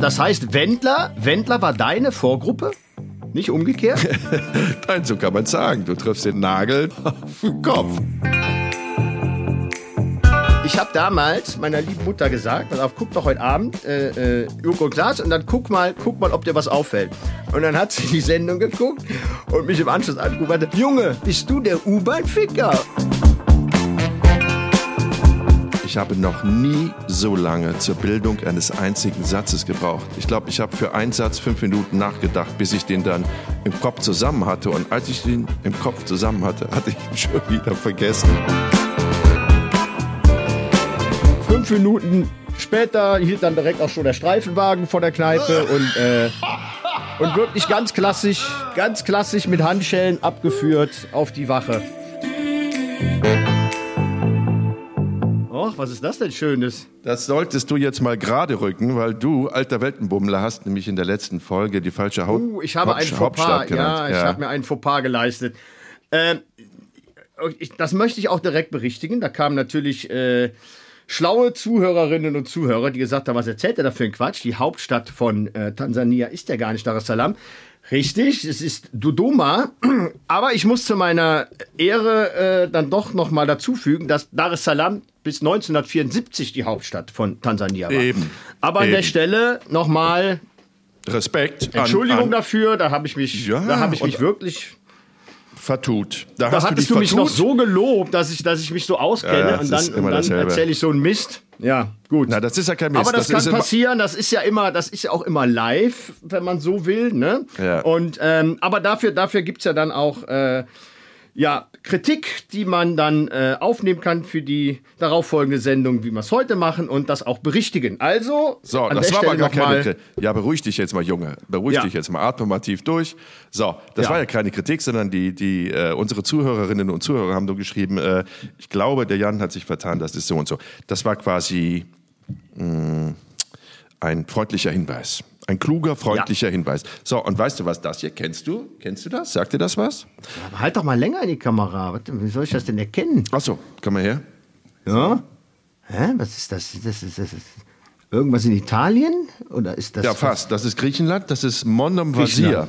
Das heißt, Wendler, Wendler war deine Vorgruppe? Nicht umgekehrt? Nein, so kann man sagen. Du triffst den Nagel auf den Kopf. Ich habe damals meiner lieben Mutter gesagt, pass auf, guck doch heute Abend äh, äh, Joko und Klaas und dann guck mal, guck mal, ob dir was auffällt. Und dann hat sie die Sendung geguckt und mich im Anschluss und meinte, Junge, bist du der U-Bahn-Ficker? Ich habe noch nie so lange zur Bildung eines einzigen Satzes gebraucht. Ich glaube, ich habe für einen Satz fünf Minuten nachgedacht, bis ich den dann im Kopf zusammen hatte. Und als ich den im Kopf zusammen hatte, hatte ich ihn schon wieder vergessen. Fünf Minuten später hielt dann direkt auch schon der Streifenwagen vor der Kneipe und, äh, und wirklich ganz klassisch, ganz klassisch mit Handschellen abgeführt auf die Wache. Och, was ist das denn Schönes? Das solltest du jetzt mal gerade rücken, weil du, alter Weltenbummler, hast nämlich in der letzten Folge die falsche Haut Uh, ich habe Haupt- einen Fauxpas. Ja, ich habe mir einen Fauxpas geleistet. Ähm, ich, das möchte ich auch direkt berichtigen. Da kamen natürlich äh, schlaue Zuhörerinnen und Zuhörer, die gesagt haben, was erzählt er da für ein Quatsch? Die Hauptstadt von äh, Tansania ist ja gar nicht Dar es Salaam. Richtig, es ist Dodoma. Aber ich muss zu meiner Ehre äh, dann doch noch mal dazufügen, dass Dar es Salaam bis 1974 die Hauptstadt von Tansania war. Eben. Aber an der Eben. Stelle noch mal Respekt. an- Entschuldigung an, dafür, da habe ich mich, Ja, da habe ich mich wirklich, vertut. Da, da hast hattest du du, mich noch vertut. so gelobt, dass ich, dass ich mich so auskenne Ja, und dann, und dann erzähle ich so einen Mist. Ja, gut. Na, das ist ja kein Mist. Aber das, ist kann passieren, das ist ja immer, das ist ja auch immer live, wenn man so will, ne? Ja. Und ähm, aber dafür, dafür gibt's ja dann auch äh, ja, Kritik, die man dann äh, aufnehmen kann für die darauffolgende Sendung, wie wir es heute machen und das auch berichtigen. Also, So, an das der war aber gar keine Kritik. Ja, beruhig dich jetzt mal, Junge. Beruhig Ja. dich jetzt mal. Atme mal tief durch. So, das Ja. war ja keine Kritik, sondern die, die, äh, unsere Zuhörerinnen und Zuhörer haben nur geschrieben, äh, ich glaube, der Jan hat sich vertan, das ist so und so. Das war quasi mh, ein freundlicher Hinweis. Ein kluger, freundlicher Hinweis. So, und weißt du was das hier? Kennst du? Kennst du das? Sagt dir das was? Aber halt doch mal länger in die Kamera. Wie soll ich das denn erkennen? Ach so, komm mal her. Ja? Hä? Was ist das? Das ist, das ist irgendwas in Italien? Oder ist das. Ja, fast. Das ist Griechenland, das ist Mondum Vasir.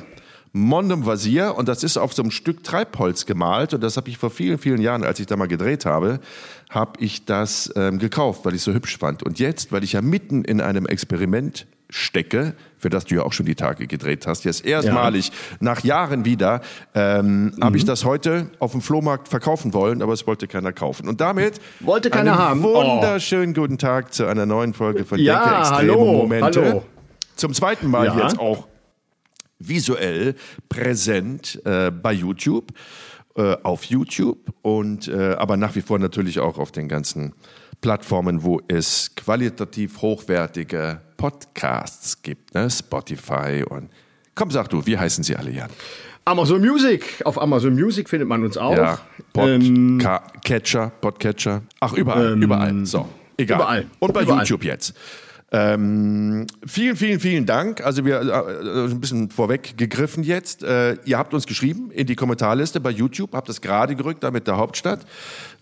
Mondum Vasir und das ist auf so einem Stück Treibholz gemalt und das habe ich vor vielen, vielen Jahren, als ich da mal gedreht habe, habe ich das ähm, gekauft, weil ich es so hübsch fand. Und jetzt, weil ich ja mitten in einem Experiment stecke, für das du ja auch schon die Tage gedreht hast, jetzt erstmalig nach Jahren wieder, ähm, habe Mhm. ich das heute auf dem Flohmarkt verkaufen wollen, aber es wollte keiner kaufen. Und damit Wollte keiner einen haben. Oh. wunderschönen guten Tag zu einer neuen Folge von Ja, Denke Extreme hallo, Momente. hallo. Zum zweiten Mal Ja. jetzt auch visuell präsent äh, bei YouTube, äh, auf YouTube und äh, aber nach wie vor natürlich auch auf den ganzen Plattformen, wo es qualitativ hochwertige Podcasts gibt, ne? Spotify und komm, sag du, wie heißen sie alle, Jan? Amazon Music. Auf Amazon Music findet man uns auch. Ja, Ähm, Podcatcher, Podcatcher. Ach, überall, überall. So, egal. überall. Und bei Überall. YouTube jetzt. Ähm, vielen, vielen, vielen Dank. Also wir äh, ein bisschen vorweg gegriffen jetzt. Äh, ihr habt uns geschrieben in die Kommentarliste bei YouTube, habt es gerade gerückt, da mit der Hauptstadt,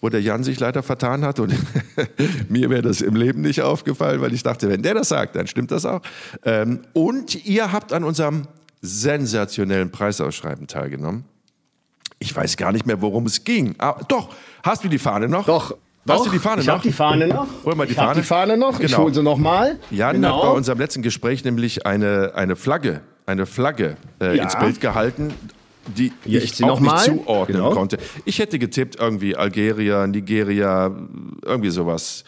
wo der Jan sich leider vertan hat. Und mir wäre das im Leben nicht aufgefallen, weil ich dachte, wenn der das sagt, dann stimmt das auch. Ähm, und ihr habt an unserem sensationellen Preisausschreiben teilgenommen. Ich weiß gar nicht mehr, worum es ging. Ah, doch, hast du die Fahne noch? Doch. Hast doch, du die Fahne ich noch? hab die Fahne noch. Hol mal die ich hab Fahne. die Fahne noch. Ich Genau. hole sie noch mal. Jan genau. hat bei unserem letzten Gespräch nämlich eine, eine Flagge, eine Flagge äh, Ja. ins Bild gehalten, die Hier ich sie auch nicht zuordnen Genau. konnte. Ich hätte getippt irgendwie Algeria, Nigeria, irgendwie sowas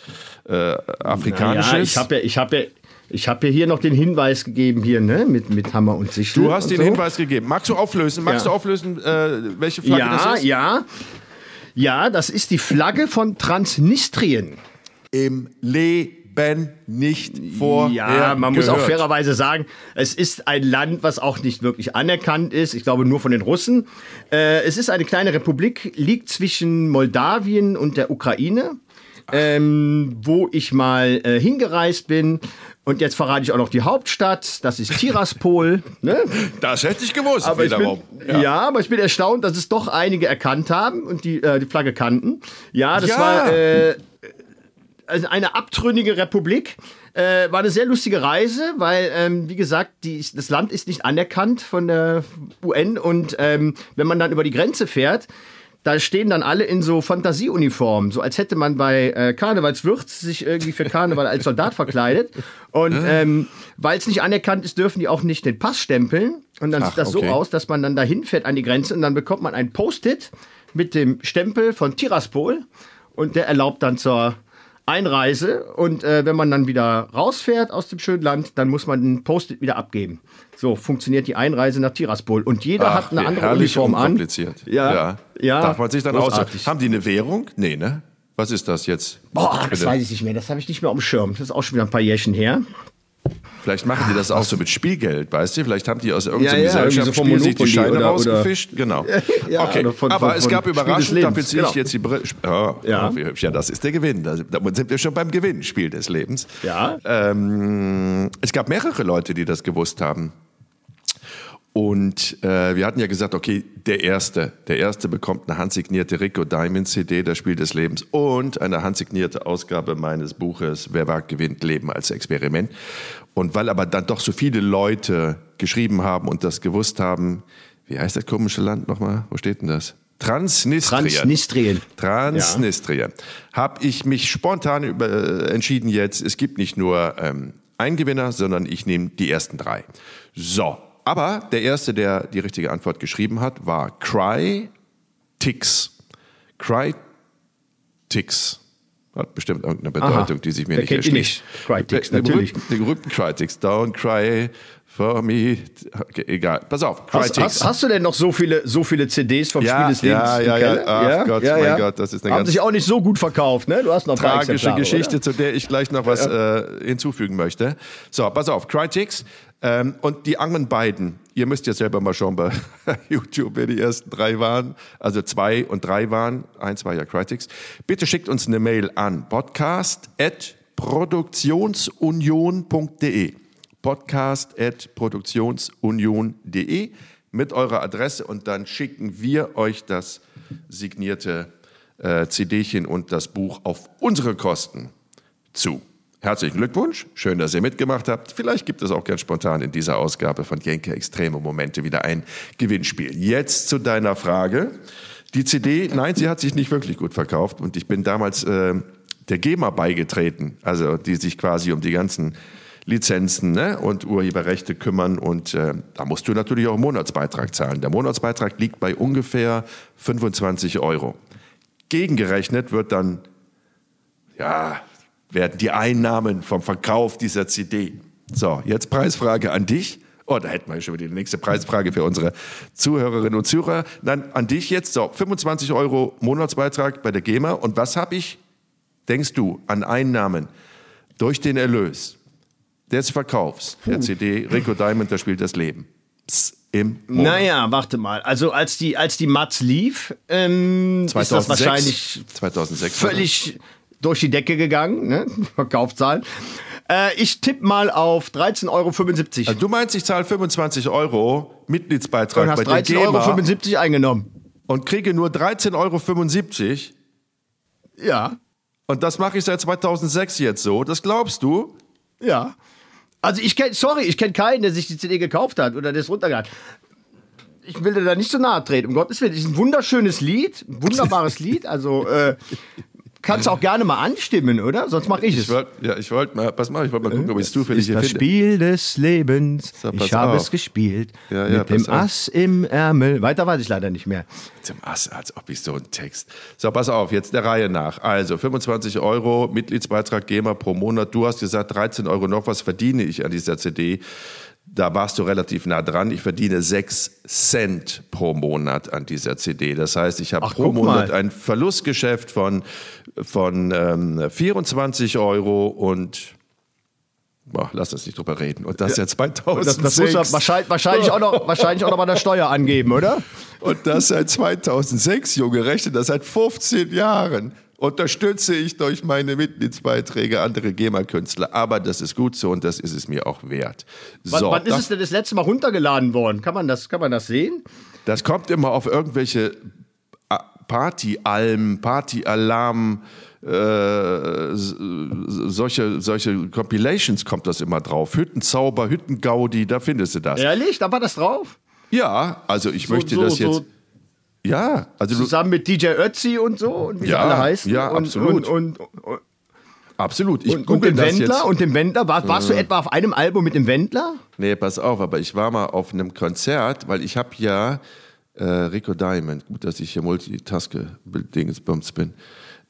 äh, afrikanisches. Ja, ich habe ja, ich habe ja, ich habe ja hier noch den Hinweis gegeben hier, ne, mit, mit Hammer und Sichel. du hast den so. Hinweis gegeben. Magst du auflösen? Magst Ja. du auflösen, äh, welche Flagge Ja, das ist? ja. Ja, das ist die Flagge von Transnistrien. Im Leben nicht vorher Ja, man muss auch gehört. fairerweise sagen, es ist ein Land, was auch nicht wirklich anerkannt ist. Ich glaube nur von den Russen. Äh, es ist eine kleine Republik, liegt zwischen Moldawien und der Ukraine, ähm, wo ich mal äh, hingereist bin. Und jetzt verrate ich auch noch die Hauptstadt. Das ist Tiraspol. ne? Das hätte ich gewusst. Aber ich bin, wiederum. ja. aber ich bin erstaunt, dass es doch einige erkannt haben und die, äh, die Flagge kannten. Ja, das Ja. war. Äh, also eine abtrünnige Republik. Äh, war eine sehr lustige Reise, weil, ähm, wie gesagt, die, das Land ist nicht anerkannt von der UN und ähm, wenn man dann über die Grenze fährt, da stehen dann alle in so Fantasieuniformen, so als hätte man bei äh, Karnevalswürz sich irgendwie für Karneval als Soldat verkleidet. Und ähm, weil es nicht anerkannt ist, dürfen die auch nicht den Pass stempeln. Und dann Ach, sieht das okay. so aus, dass man dann dahin fährt an die Grenze und dann bekommt man ein Post-it mit dem Stempel von Tiraspol und der erlaubt dann zur Einreise und äh, wenn man dann wieder rausfährt aus dem schönen Land, dann muss man den Post-it wieder abgeben. So funktioniert die Einreise nach Tiraspol und jeder hat eine andere Uniform an. unkompliziert. Ja, ja. Darf man sich dann großartig. aus? Haben die eine Währung? Nee, ne? Was ist das jetzt? Boah, das Bitte. weiß ich nicht mehr. Das habe ich nicht mehr auf dem Schirm. Das ist auch schon wieder ein paar Jährchen her. Vielleicht machen die das auch so mit Spielgeld, weißt du? Vielleicht haben die aus irgendeinem Ja, ja, so Gesellschaftsspiel sich die Scheine oder- rausgefischt. Genau. Ja, okay, oder von- aber von- es gab überraschend, da beziehe ich genau. jetzt die Brille. Ja, Ja. wie hübsch. ja, das ist der Gewinn. Da da sind wir schon beim Gewinnspiel des Lebens. Ja. Ähm, es gab mehrere Leute, die das gewusst haben. Und äh, wir hatten ja gesagt, okay, der Erste, der Erste bekommt eine handsignierte Rico Diamond CD, das Spiel des Lebens, und eine handsignierte Ausgabe meines Buches Wer wagt, gewinnt, Leben als Experiment. Und weil aber dann doch so viele Leute geschrieben haben und das gewusst haben, wie heißt das komische Land nochmal? Wo steht denn das? Transnistrien. Transnistrien. Transnistrien. Habe ich mich spontan über, äh, entschieden jetzt, es gibt nicht nur ähm, einen Gewinner, sondern ich nehme die ersten drei. So, aber der erste, der die richtige Antwort geschrieben hat, war Cry Tix. Cry Tix. Hat bestimmt irgendeine Bedeutung, die sich mir Wer nicht erschließt. nicht? Crytix, Der- der natürlich. Den berühmten Crytix. Don't cry for me. Egal. Pass auf. Hast, Crytix. hast, hast du denn noch so viele, so viele CDs vom Ja, Spiel des Lebens? ja, ja, ja. Ach Gott, mein Gott, das ist eine Haben sich auch nicht so gut verkauft, ne? Du hast noch tragische Geschichte, Oder? zu der ich gleich noch was äh, hinzufügen möchte. So, pass auf, Crytix ähm, und die anderen beiden. Ihr müsst jetzt selber mal schauen bei YouTube, wer die ersten drei waren. Also zwei und drei waren. Eins war ja Crytix. Bitte schickt uns eine Mail an podcast.produktionsunion.de podcast.produktionsunion.de mit eurer Adresse und dann schicken wir euch das signierte äh, CDchen und das Buch auf unsere Kosten zu. Herzlichen Glückwunsch, schön, dass ihr mitgemacht habt. Vielleicht gibt es auch ganz spontan in dieser Ausgabe von Jenke Extreme Momente wieder ein Gewinnspiel. Jetzt zu deiner Frage. Die CD, nein, sie hat sich nicht wirklich gut verkauft und ich bin damals äh, der GEMA beigetreten, also die sich quasi um die ganzen Lizenzen ne, und Urheberrechte kümmern und äh, da musst du natürlich auch einen Monatsbeitrag zahlen. Der Monatsbeitrag liegt bei ungefähr 25 Euro. Gegengerechnet wird dann ja, werden die Einnahmen vom Verkauf dieser CD. So, jetzt Preisfrage an dich. Oh, da hätten wir schon wieder die nächste Preisfrage für unsere Zuhörerinnen und Zuhörer. Dann an dich jetzt. So, 25 Euro Monatsbeitrag bei der GEMA. Und was habe ich, denkst du, an Einnahmen durch den Erlös des Verkaufs der CD Rico Diamond, das spielt das Leben? Psst, im Monat. Naja, warte mal. Also als die, als die Matz lief, ähm, ist das 2006, wahrscheinlich 2006 völlig durch die Decke gegangen, ne? Verkaufszahlen. Äh, ich tippe mal auf 13,75 Euro. Also du meinst, ich zahle 25 Euro Mitgliedsbeitrag und hast bei der GEMA 13,75 Euro eingenommen. und kriege nur 13,75 Euro. Ja, Und das mache ich seit 2006 jetzt so. Das glaubst du? ja. Also ich kenne, sorry, ich kenne keinen, der sich die CD gekauft hat oder das runtergeladen. Ich will dir da nicht so nahe treten, um Gottes Willen. Das ist ein wunderschönes Lied, ein wunderbares Lied. Also äh, kannst auch gerne mal anstimmen, oder? Sonst mache ich es. Ich wollte ja, ich wollt mal, pass mal, ich wollte mal gucken, ob ich es zufällig ist hier das finde. Spiel des Lebens. So, ich habe es gespielt. Ja, ja, mit dem auf. Ass im Ärmel. Weiter weiß ich leider nicht mehr. Zum Ass, als ob ich so einen Text. So, pass auf, jetzt der Reihe nach. Also 25 Euro Mitgliedsbeitrag GEMA pro Monat. Du hast gesagt, 13 Euro noch was verdiene ich an dieser CD. Da warst du relativ nah dran. Ich verdiene 6 Cent pro Monat an dieser CD. Das heißt, ich habe pro Monat mal. ein Verlustgeschäft von, von ähm, 24 Euro und boah, lass uns nicht drüber reden. Und das ja 2006. Das, das muss er wahrscheinlich, wahrscheinlich, auch noch, wahrscheinlich auch noch bei der Steuer angeben, oder? Und das seit 2006, Junge, rechne das seit 15 Jahren. Unterstütze ich durch meine Mitgliedsbeiträge andere GEMA-Künstler. Aber das ist gut so und das ist es mir auch wert. Wann, So, wann ist es denn das letzte Mal runtergeladen worden? Kann man das, kann man das sehen? das kommt immer auf irgendwelche A- Party-Alben, Party-Alarm, äh, solche, solche Compilations kommt das immer drauf. Hüttenzauber, Hüttengaudi, da findest du das. Ehrlich? Da war das drauf? Ja, also ich möchte das jetzt. So ja, also zusammen mit DJ Ötzi und so und wie Ja, sie alle heißen. ja, und, absolut. Und, und, absolut. Ich und, und dem das Wendler jetzt. und dem Wendler. War, warst du etwa auf einem Album mit dem Wendler? Nee, pass auf, aber ich war mal auf einem Konzert, weil ich habe ja äh, Rico Diamond, gut, dass ich hier Multitaske-Dingsbums bin.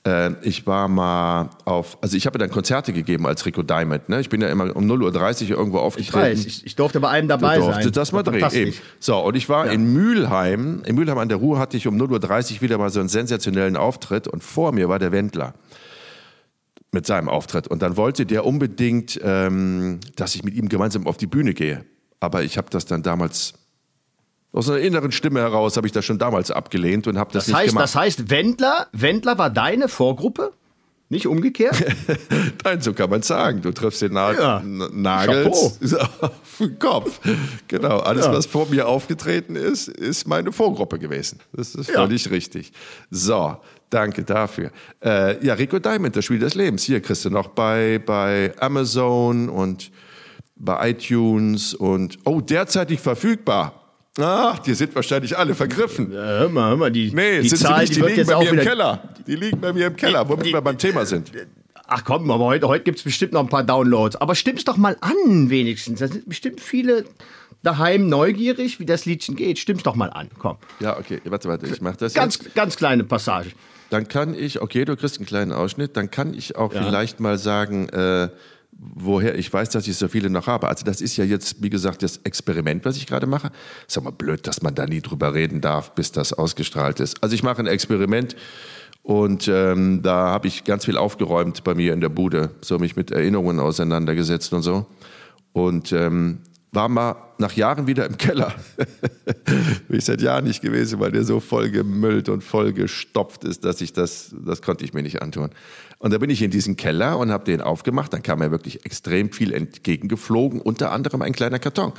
Äh, ich war mal auf, also ich habe dann Konzerte gegeben als Rico Diamond. Ne? Ich bin ja immer um 0.30 Uhr irgendwo Ich aufgetreten. weiß, ich, ich durfte bei einem dabei Du durftest sein. das mal drehen. Eben. So, und ich war in Mülheim. In Mülheim an der Ruhr hatte ich um 0.30 Uhr wieder mal so einen sensationellen Auftritt und vor mir war der Wendler mit seinem Auftritt. Und dann wollte der unbedingt, ähm, dass ich mit ihm gemeinsam auf die Bühne gehe. Aber ich habe das dann damals aus einer inneren Stimme heraus habe ich das schon damals abgelehnt und habe das, Das nicht heißt, gemacht. das heißt, Wendler, Wendler war deine Vorgruppe? Nicht umgekehrt? Nein, so kann man sagen. Du triffst den Na Ja. N- Nagels auf den Kopf. Genau, alles, Ja. was vor mir aufgetreten ist, ist meine Vorgruppe gewesen. Das ist Ja. völlig richtig. So, danke dafür. Äh, ja, Rico Diamond, das Spiel des Lebens. Hier kriegst du noch bei, bei Amazon und bei iTunes und, oh, derzeitig verfügbar. Ach, die sind wahrscheinlich alle vergriffen. Ja, hör mal, hör mal, die, Nee, die sind sie Zahl, nicht, die, die, liegen bei mir im. Keller. Die liegen bei mir im Keller, womit Die- wir beim Thema sind. Ach komm, aber heute, heute gibt es bestimmt noch ein paar Downloads. Aber stimm's doch mal an, wenigstens. Da sind bestimmt viele daheim neugierig, wie das Liedchen geht. Stimm's doch mal an, komm. Ja, okay, warte, warte, ich mach das Ganz, jetzt. ganz kleine Passage. Dann kann ich, okay, du kriegst einen kleinen Ausschnitt, dann kann ich auch vielleicht mal sagen, äh, woher ich weiß, dass ich so viele noch habe. Also das ist ja jetzt, wie gesagt, das Experiment, was ich gerade mache. Ist aber blöd, dass man da nie drüber reden darf, bis das ausgestrahlt ist. Also ich mache ein Experiment und ähm, da habe ich ganz viel aufgeräumt bei mir in der Bude, so mich mit Erinnerungen auseinandergesetzt und so. Und ähm, war mal nach Jahren wieder im Keller. Bin ich seit Jahren nicht gewesen, weil der so voll gemüllt und voll gestopft ist, dass ich das, das konnte ich mir nicht antun. Und da bin ich in diesen Keller und habe den aufgemacht. Dann kam mir wirklich extrem viel entgegengeflogen, unter anderem ein kleiner Karton.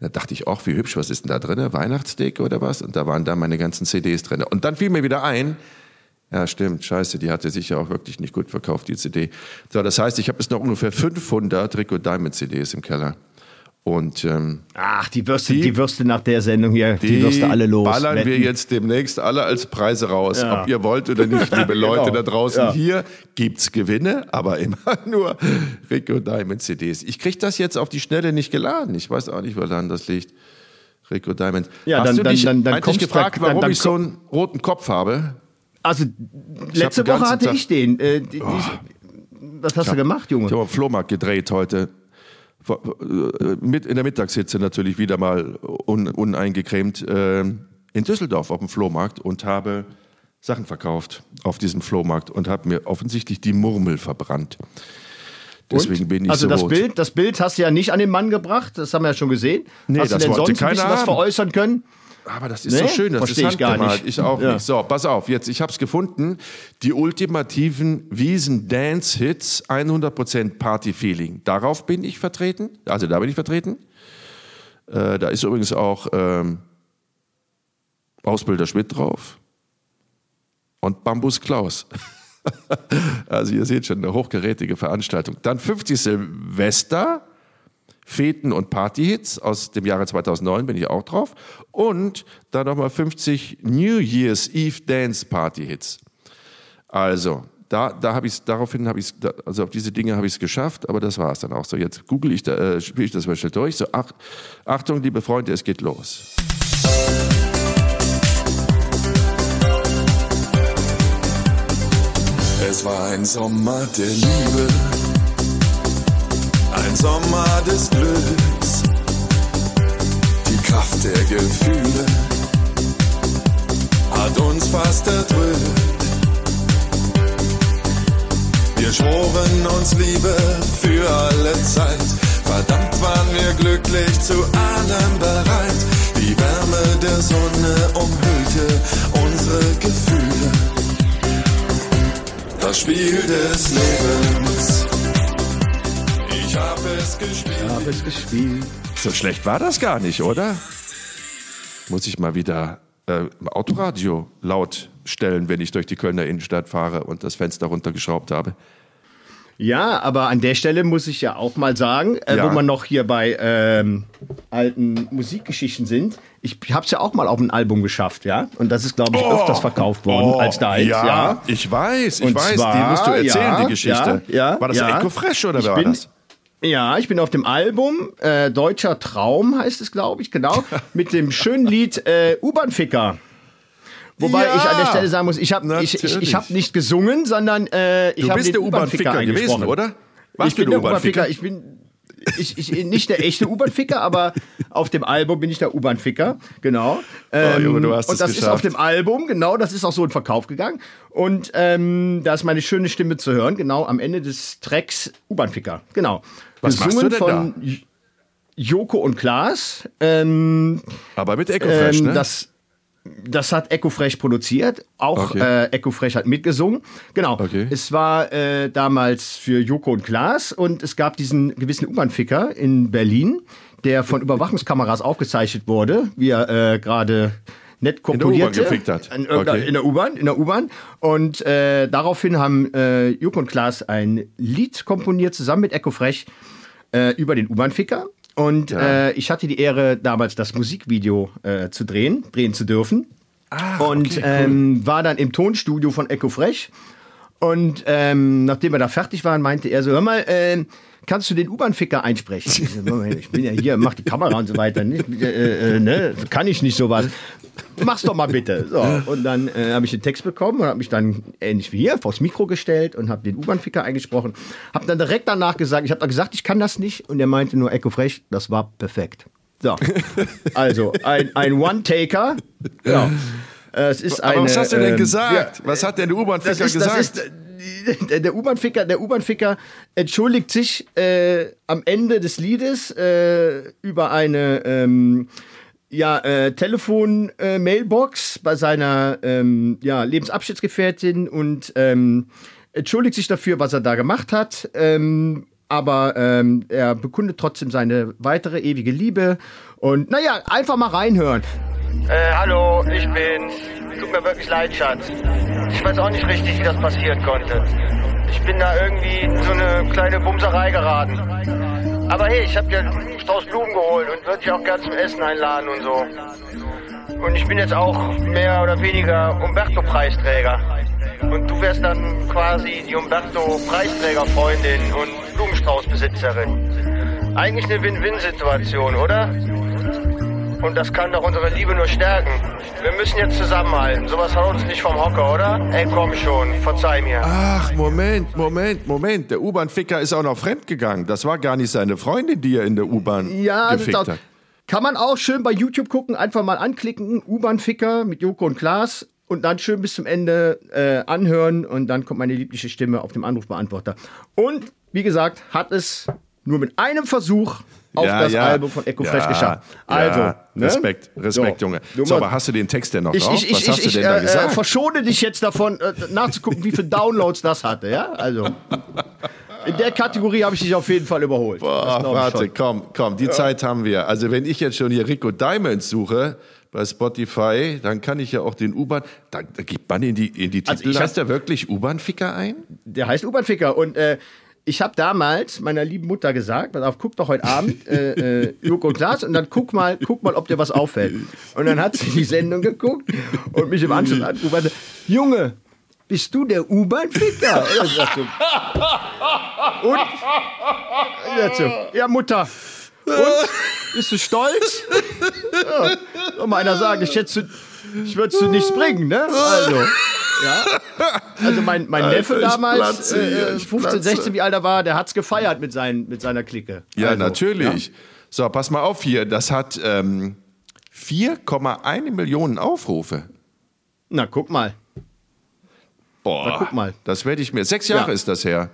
Da dachte ich, auch wie hübsch, was ist denn da drin? Weihnachtsdeko oder was? Und da waren da meine ganzen CDs drin. Und dann fiel mir wieder ein, ja, stimmt, scheiße, die hatte sich ja auch wirklich nicht gut verkauft, die CD. So, das heißt, ich habe jetzt noch ungefähr 500 Rico Diamond CDs im Keller. Und ähm, Ach, die wirst, du, die, wirst du nach der Sendung hier, die, wirst du alle los. ballern wir wetten. jetzt demnächst alle als Preise raus. Ja. Ob ihr wollt oder nicht, liebe Leute Genau. da draußen. Ja. Hier gibt's Gewinne, aber immer nur Rico Diamond CDs. Ich krieg das jetzt auf die Schnelle nicht geladen. Ich weiß auch nicht, woran das liegt. Rico Diamond. Ja, Hast dann- du dann- dich dann- dann kommst- gefragt, dann- warum dann ich so einen roten Kopf habe? Also, letzte Woche hatte Tag- ich den. Äh, die, diese- was hast du gemacht, Junge? Ich habe am Flohmarkt gedreht heute. Äh, Mit, in der Mittagshitze natürlich wieder mal un, uneingecremt. äh, In Düsseldorf auf dem Flohmarkt und habe Sachen verkauft auf diesem Flohmarkt und habe mir offensichtlich die Murmel verbrannt. Deswegen bin ich also so das rot. Bild, das Bild hast du ja nicht an den Mann gebracht, das haben wir ja schon gesehen. Nee, hast das du denn wollte sonst ein keiner bisschen was haben. veräußern können? Aber das ist Nee, so schön, das ist ich gar handgemalt. nicht. Ich auch Ja. nicht. So, pass auf, jetzt, ich habe es gefunden. Die ultimativen Wiesen-Dance-Hits, 100% Party-Feeling. Darauf bin ich vertreten. Also da bin ich vertreten. Äh, da ist übrigens auch ähm, Ausbilder Schmidt drauf. Und Bambus Klaus. also ihr seht schon, eine hochgerätige Veranstaltung. Dann 50 Silvester. Feten- und Partyhits aus dem Jahre 2009 bin ich auch drauf. Und dann nochmal 50 New Year's Eve Dance Party-Hits. Also, da, da habe ich daraufhin habe ich also auf diese Dinge habe ich es geschafft, aber das war es dann auch so. Jetzt google ich, da, äh, spiele ich das mal schnell durch. So, ach, Achtung, liebe Freunde, es geht los. Es war ein Sommer der Liebe, ein Sommer des Glücks, die Kraft der Gefühle hat uns fast erdrückt. Wir schworen uns Liebe für alle Zeit, verdammt waren wir glücklich, zu allem bereit. Die Wärme der Sonne umhüllte unsere Gefühle das Spiel des Lebens. Ich hab es gespielt. Habe es gespielt. So schlecht war das gar nicht, oder? Muss ich mal wieder äh, im Autoradio laut Stellen, wenn ich durch die Kölner Innenstadt fahre und das Fenster runtergeschraubt habe. Ja, aber an der Stelle muss ich ja auch mal sagen, äh, Ja. wo wir noch hier bei ähm, alten Musikgeschichten sind. Ich habe es ja auch mal auf ein Album geschafft, ja. Und das ist, glaube ich, öfters verkauft worden als da jetzt, Oh, ja, ja. ich weiß, ich Und weiß, die zwar, musst du erzählen, ja, die Geschichte. ja, ja, war das ja. Echo Fresh oder Ich wer war bin- das? Ja, ich bin auf dem Album äh, Deutscher Traum heißt es, glaube ich, genau, mit dem schönen Lied äh, U-Bahn-Ficker. Wobei Ja, ich an der Stelle sagen muss, ich habe ich, ich, ich hab nicht gesungen, sondern äh, ich Du habe bist den der U-Bahn-Ficker gewesen, oder? Warst ich bin der U-Bahn-Ficker. Ich bin ich, ich, nicht der echte U-Bahn-Ficker, aber auf dem Album bin ich der U-Bahn-Ficker, genau. Ähm, Junge, du hast und das ist geschafft. auf dem Album, genau, das ist auch so in Verkauf gegangen. Und ähm, da ist meine schöne Stimme zu hören, genau am Ende des Tracks U-Bahn-Ficker, genau. Was machst du denn von J- Joko und Klaas. Ähm, Aber mit Echo Fresh, ähm, ne? das, das hat Echo Fresh produziert. Auch Okay. äh, Echo Fresh hat mitgesungen. Genau. Okay. Es war äh, damals für Joko und Klaas und es gab diesen gewissen U-Bahn-Ficker in Berlin, der von Überwachungskameras aufgezeichnet wurde, wie er äh, gerade nett U-Bahn kopulierte. In, irgendeiner- Okay. in der U-Bahn, in der U-Bahn. Und äh, daraufhin haben äh, Joko und Klaas ein Lied komponiert, zusammen mit Echo Fresh, äh, über den U-Bahn-Ficker. Und Ja. äh, ich hatte die Ehre, damals das Musikvideo äh, zu drehen, drehen zu dürfen. Ach, und okay, cool. ähm, war dann im Tonstudio von Echo Fresh. Und ähm, nachdem wir da fertig waren, meinte er so: Hör mal, ähm, kannst du den U-Bahn-Ficker einsprechen? Ich so, Ich bin ja hier, mach die Kamera und so weiter. Nicht, äh, äh, ne? Kann ich nicht sowas. Mach's doch mal bitte. So, und dann äh, habe ich den Text bekommen und habe mich dann ähnlich wie hier vors Mikro gestellt und habe den U-Bahn-Ficker eingesprochen. Habe dann direkt danach gesagt, ich habe gesagt, ich kann das nicht. Und er meinte nur Echo Fresh, das war perfekt. So, also ein, ein One-Taker. Ja. Äh, Es ist Aber eine, was hast du denn ähm, gesagt? ja, was hat denn der U-Bahn-Ficker gesagt? ist, äh, der, U-Bahn-Ficker, der U-Bahn-Ficker entschuldigt sich äh, am Ende des Liedes äh, über eine ähm, ja, äh, Telefon-Mailbox bei seiner ähm, ja, Lebensabschnittsgefährtin und ähm, entschuldigt sich dafür, was er da gemacht hat. Ähm, aber ähm, er bekundet trotzdem seine weitere ewige Liebe. Und naja, einfach mal reinhören. Äh, hallo, ich bin's. Tut mir wirklich leid, Schatz. Ich weiß auch nicht richtig, wie das passieren konnte. Ich bin da irgendwie in so eine kleine Bumserei geraten. Aber hey, ich hab dir einen Strauß Blumen geholt und würde dich auch gern zum Essen einladen und so. Und ich bin jetzt auch mehr oder weniger Umberto-Preisträger. Und du wärst dann quasi die Umberto-Preisträger-Freundin und Blumenstraußbesitzerin. Eigentlich eine Win-Win-Situation, oder? Und das kann doch unsere Liebe nur stärken. Wir müssen jetzt zusammenhalten. Sowas haut uns nicht vom Hocker, oder? Ey, komm schon. Verzeih mir. Ach, Moment, Moment, Moment. Der U-Bahn-Ficker ist auch noch fremdgegangen. Das war gar nicht seine Freundin, die er in der U-Bahn Ja, gefickt hat. kann man auch schön bei YouTube gucken, einfach mal anklicken, U-Bahn-Ficker mit Joko und Klaas und dann schön bis zum Ende äh, anhören und dann kommt meine liebliche Stimme auf dem Anrufbeantworter. Und wie gesagt, hat es nur mit einem Versuch auf Ja, das ja. Album von Echo Fresh Ja, geschafft. Also, ne? Respekt, Respekt, So. Junge. So, aber hast du den Text denn noch ich, drauf? ich, Was ich, hast ich, du denn da äh, äh, gesagt? verschone dich jetzt davon, äh, nachzugucken, wie viele Downloads das hatte. Ja, also in der Kategorie habe ich dich auf jeden Fall überholt. Boah, warte, komm, komm, die Zeit haben wir. Also wenn ich jetzt schon hier Rico Diamonds suche bei Spotify, dann kann ich ja auch den U-Bahn, da, da gibt man in die, in die Also Titel, hab- heißt der wirklich U-Bahn-Ficker ein? Der heißt U-Bahn-Ficker. Und äh, ich habe damals meiner lieben Mutter gesagt, pass auf, guck doch heute Abend äh, äh, Joko und Klaas und dann guck mal, guck mal, ob dir was auffällt. Und dann hat sie die Sendung geguckt und mich im Anschluss angerufen Junge, bist du der U-Bahn-Ficker? Und so, ja, Mutter. Und? Bist du stolz? Ja. Soll mal einer ich schätze, ich würde es nichts bringen, ne? Also, ja. Also mein, mein Alter, Neffe damals, platze äh, ich 15, platze. 16, wie alt er war, der hat's gefeiert mit, seinen, mit seiner Clique. Ja, Also, natürlich. So, pass mal auf hier. Das hat ähm, 4,1 Millionen Aufrufe. Na, guck mal. Boah, Na, guck mal. Das werde ich mir. Sechs Jahre Ja. ist das her.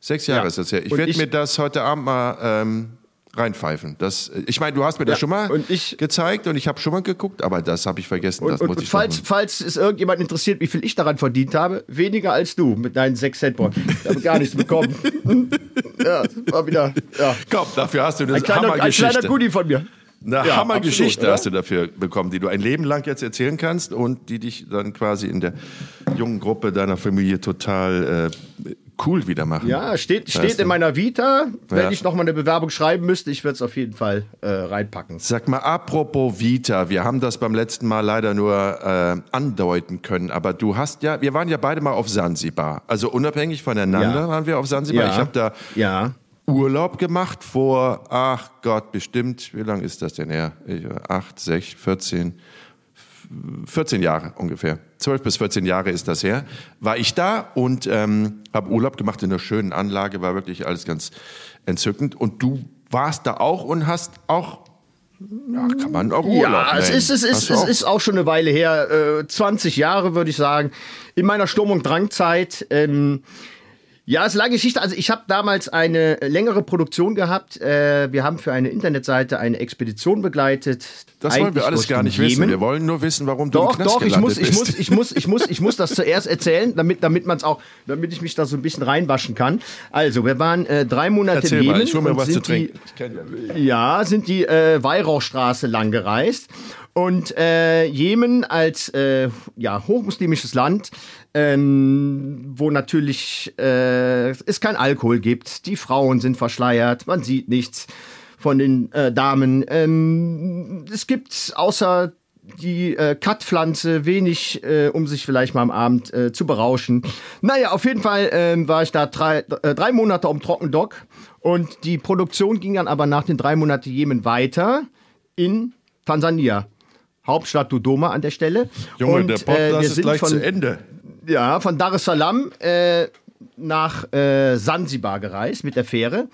Sechs Jahre Ja. ist das her. Ich werde mir das heute Abend mal ähm, reinpfeifen. Das, ich meine, du hast mir das Ja, schon mal und ich- gezeigt und ich habe schon mal geguckt, aber das habe ich vergessen. Und, das und, muss und ich falls, falls es irgendjemand interessiert, wie viel ich daran verdient habe, weniger als du mit deinen 6 Cent Board. Ich habe gar nichts bekommen. ja, war wieder ja. Komm, dafür hast du eine ein, kleiner, ein Hammergeschichte. kleiner Goodie von mir. Eine Ja, Hammergeschichte hast du dafür bekommen, die du ein Leben lang jetzt erzählen kannst und die dich dann quasi in der jungen Gruppe deiner Familie total äh, cool wieder machen. Ja, steht, Weißt steht du? in meiner Vita. Wenn Ja. ich noch mal eine Bewerbung schreiben müsste, ich würde es auf jeden Fall äh, reinpacken. Sag mal, apropos Vita, wir haben das beim letzten Mal leider nur äh, andeuten können, aber du hast ja, wir waren ja beide mal auf Sansibar. Also unabhängig voneinander Ja. waren wir auf Sansibar. Ja. Ich habe da Ja. Urlaub gemacht vor, ach Gott, bestimmt, wie lange ist das denn her? Ich, acht, sechs, 14, 14 Jahre ungefähr. 12 bis 14 Jahre ist das her. War ich da und ähm, habe Urlaub gemacht in einer schönen Anlage, war wirklich alles ganz entzückend. Und du warst da auch und hast auch, ja, kann man auch Urlaub Ja, es ist, es, ist, es auch- ist auch schon eine Weile her, äh, 20 Jahre würde ich sagen. In meiner Sturm- und Drangzeit. Ähm, ja, ist eine lange Geschichte. Also ich habe damals eine längere Produktion gehabt. Äh, wir haben für eine Internetseite eine Expedition begleitet. Das wollen wir Eigentlich alles gar nicht wissen. Wir wollen nur wissen, warum du Doch, im Knast doch, ich muss, ich muss, ich muss, ich muss, ich muss das zuerst erzählen, damit, damit man es auch, damit ich mich da so ein bisschen reinwaschen kann. Also, wir waren äh, drei Monate Erzähl in mal, Jemen ich hol mir was zu die- trinken. Ja. ja, sind die äh, Weihrauchstraße lang gereist. Und äh, Jemen als äh, ja, hochmuslimisches Land, ähm, wo natürlich äh, es kein Alkohol gibt, die Frauen sind verschleiert, man sieht nichts von den äh, Damen. Ähm, es gibt außer die äh, Cut-Pflanze wenig, äh, um sich vielleicht mal am Abend äh, zu berauschen. Naja, auf jeden Fall ähm, war ich da drei, äh, drei Monate um Trockendock und die Produktion ging dann aber nach den drei Monaten Jemen weiter in Tansania. Hauptstadt Dodoma an der Stelle. Junge, und, der Podcast äh, ist gleich von, zu Ende. ja, von Dar es Salaam äh, nach äh, Sansibar gereist mit der Fähre.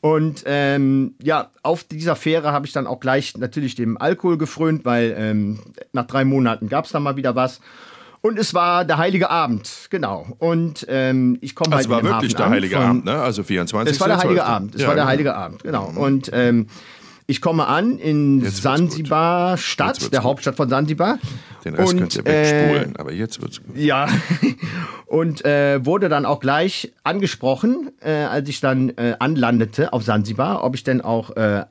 Und ähm, ja, auf dieser Fähre habe ich dann auch gleich natürlich dem Alkohol gefrönt, weil ähm, nach drei Monaten gab es dann mal wieder was. Und es war der Heilige Abend, genau. Und ähm, ich komme halt Das war wirklich Hafen der Heilige Abend, ne? Also 24. es war der Heilige 12.. Abend. Es Ja, war der genau. Heilige Abend, genau. Und ähm, ich komme an in Jetzt Sansibar Stadt, der gut. Hauptstadt von Sansibar. Den Rest und, könnt ihr äh, wegspulen, aber jetzt wird's gut. ja, und äh, wurde dann auch gleich angesprochen, äh, als ich dann äh, anlandete auf Sansibar, ob ich denn auch äh,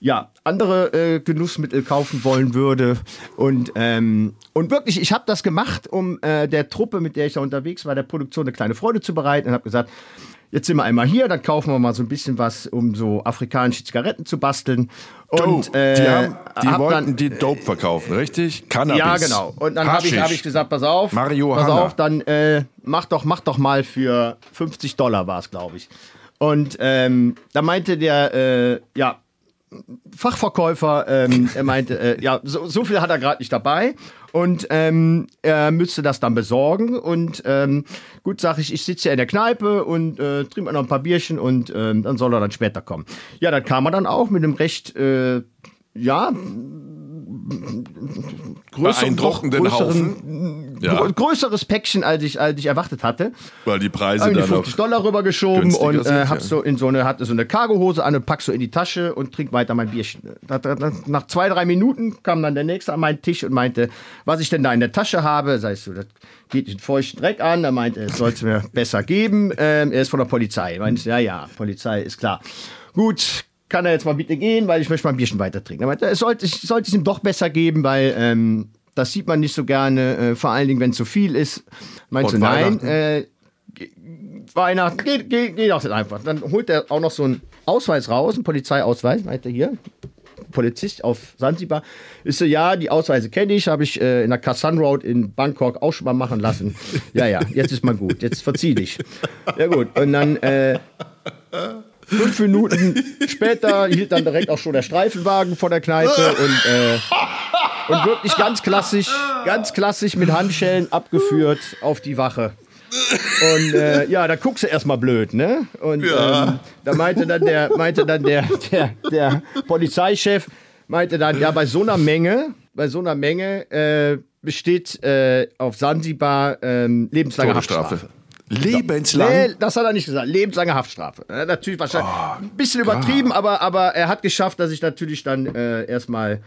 ja, andere äh, Genussmittel kaufen wollen würde. Und, ähm, und wirklich, ich habe das gemacht, um äh, der Truppe, mit der ich da unterwegs war, der Produktion eine kleine Freude zu bereiten und habe gesagt, Jetzt sind wir einmal hier, dann kaufen wir mal so ein bisschen was, um so afrikanische Zigaretten zu basteln. Und oh, äh, die, haben, die hab wollten dann, die Dope verkaufen, richtig? Cannabis. ja, genau. Und dann habe ich, hab ich gesagt, pass auf, Marihuana. pass auf, dann äh, mach doch, mach doch mal für 50 Dollar war es, glaube ich. Und ähm, da meinte der, äh, ja, Fachverkäufer, ähm, er meinte, äh, ja, so, so viel hat er gerade nicht dabei und ähm, er müsste das dann besorgen. Und ähm, gut, sage ich, ich sitze ja in der Kneipe und äh, trinke noch ein paar Bierchen und ähm, dann soll er dann später kommen. Ja, dann kam er dann auch mit einem recht, äh, ja, größeren, größeren, Ja. grö- größeres Päckchen, als ich, als ich erwartet hatte. Weil die Preise dann 50 auch Dollar rübergeschoben und äh, ja. hab so in so eine, hatte so eine Cargohose an und pack so in die Tasche und trink weiter mein Bierchen. Nach zwei, drei Minuten kam dann der Nächste an meinen Tisch und meinte, was ich denn da in der Tasche habe. Sag ich so, das geht den feuchten Dreck an. Er meinte, es soll es mir besser geben. Ähm, er ist von der Polizei. Meinte, ja, ja, Polizei ist klar. Gut, kann er jetzt mal bitte gehen, weil ich möchte mein Bierchen weiter trinken. Er meinte, es sollte, ich sollte es ihm doch besser geben, weil ähm, das sieht man nicht so gerne, äh, vor allen Dingen, wenn es zu viel ist. Meinte, Und nein, Weihnachten? äh, Weihnachten, geht, geht, geht auch einfach. Dann holt er auch noch so einen Ausweis raus, einen Polizeiausweis, meint er hier. Polizist auf Sansibar. Ist so, ja, die Ausweise kenne ich, habe ich äh, in der Kassan Road in Bangkok auch schon mal machen lassen. Ja, ja, jetzt ist mal gut, jetzt verzieh dich. Ja gut, und dann äh, fünf Minuten später hielt dann direkt auch schon der Streifenwagen vor der Kneipe und, äh, und wirklich ganz klassisch, ganz klassisch mit Handschellen abgeführt auf die Wache. Und äh, ja, da guckst du erstmal blöd, ne? Und ähm, da meinte dann der, meinte dann der, der, der Polizeichef, meinte dann, ja, bei so einer Menge, bei so einer Menge äh, besteht äh, auf Sansibar ähm, lebenslange Todesstrafe. Haftstrafe. Lebenslang. Nee, das hat er nicht gesagt. Lebenslange Haftstrafe. Natürlich wahrscheinlich ein bisschen übertrieben, aber, aber er hat geschafft, dass ich natürlich dann äh, erstmal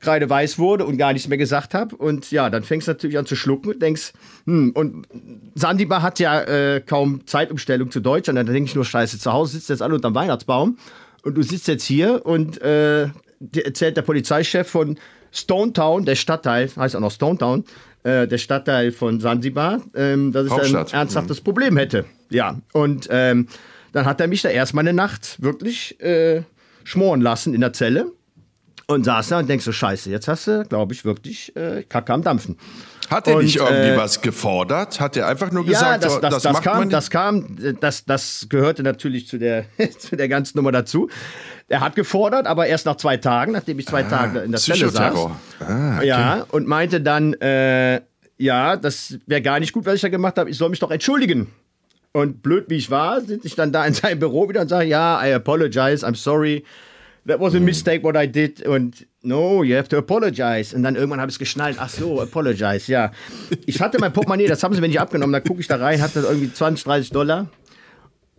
kreideweiß wurde und gar nichts mehr gesagt habe. Und ja, dann fängst du natürlich an zu schlucken und denkst, hm, und Sandibar hat ja äh, kaum Zeitumstellung zu Deutschland. Dann denke ich nur, scheiße, zu Hause sitzt jetzt alle unterm Weihnachtsbaum und du sitzt jetzt hier und äh, erzählt der Polizeichef von Stone Town, der Stadtteil, heißt auch noch Stone Town, äh, der Stadtteil von Sansibar, ähm, dass ich da ein Hauptstadt. ernsthaftes Problem hätte. Ja, und ähm, dann hat er mich da erstmal eine Nacht wirklich äh, schmoren lassen in der Zelle und saß da und denkst so, scheiße, jetzt hast du, glaube ich, wirklich äh, Kacke am Dampfen. Hat er Und, nicht irgendwie äh, was gefordert? Hat er einfach nur Ja, gesagt, das, so, das, das, das, macht man kam, nicht? das kam, äh, das, das gehörte natürlich zu der, zu der ganzen Nummer dazu. Er hat gefordert, aber erst nach zwei Tagen, nachdem ich zwei Tage in der Zelle saß. Ah, okay. Ja, und meinte dann, äh, ja, das wäre gar nicht gut, was ich da gemacht habe. Ich soll mich doch entschuldigen. Und blöd wie ich war, sitze ich dann da in seinem Büro wieder und sage, ja, I apologize, I'm sorry. That was a Hm. mistake what I did. Und no, you have to apologize. Und dann irgendwann habe ich es geschnallt. Ach so, apologize, ja. Ich hatte mein Portemonnaie, das haben sie mir nicht abgenommen. Da gucke ich da rein, hatte irgendwie 20, 30 Dollar.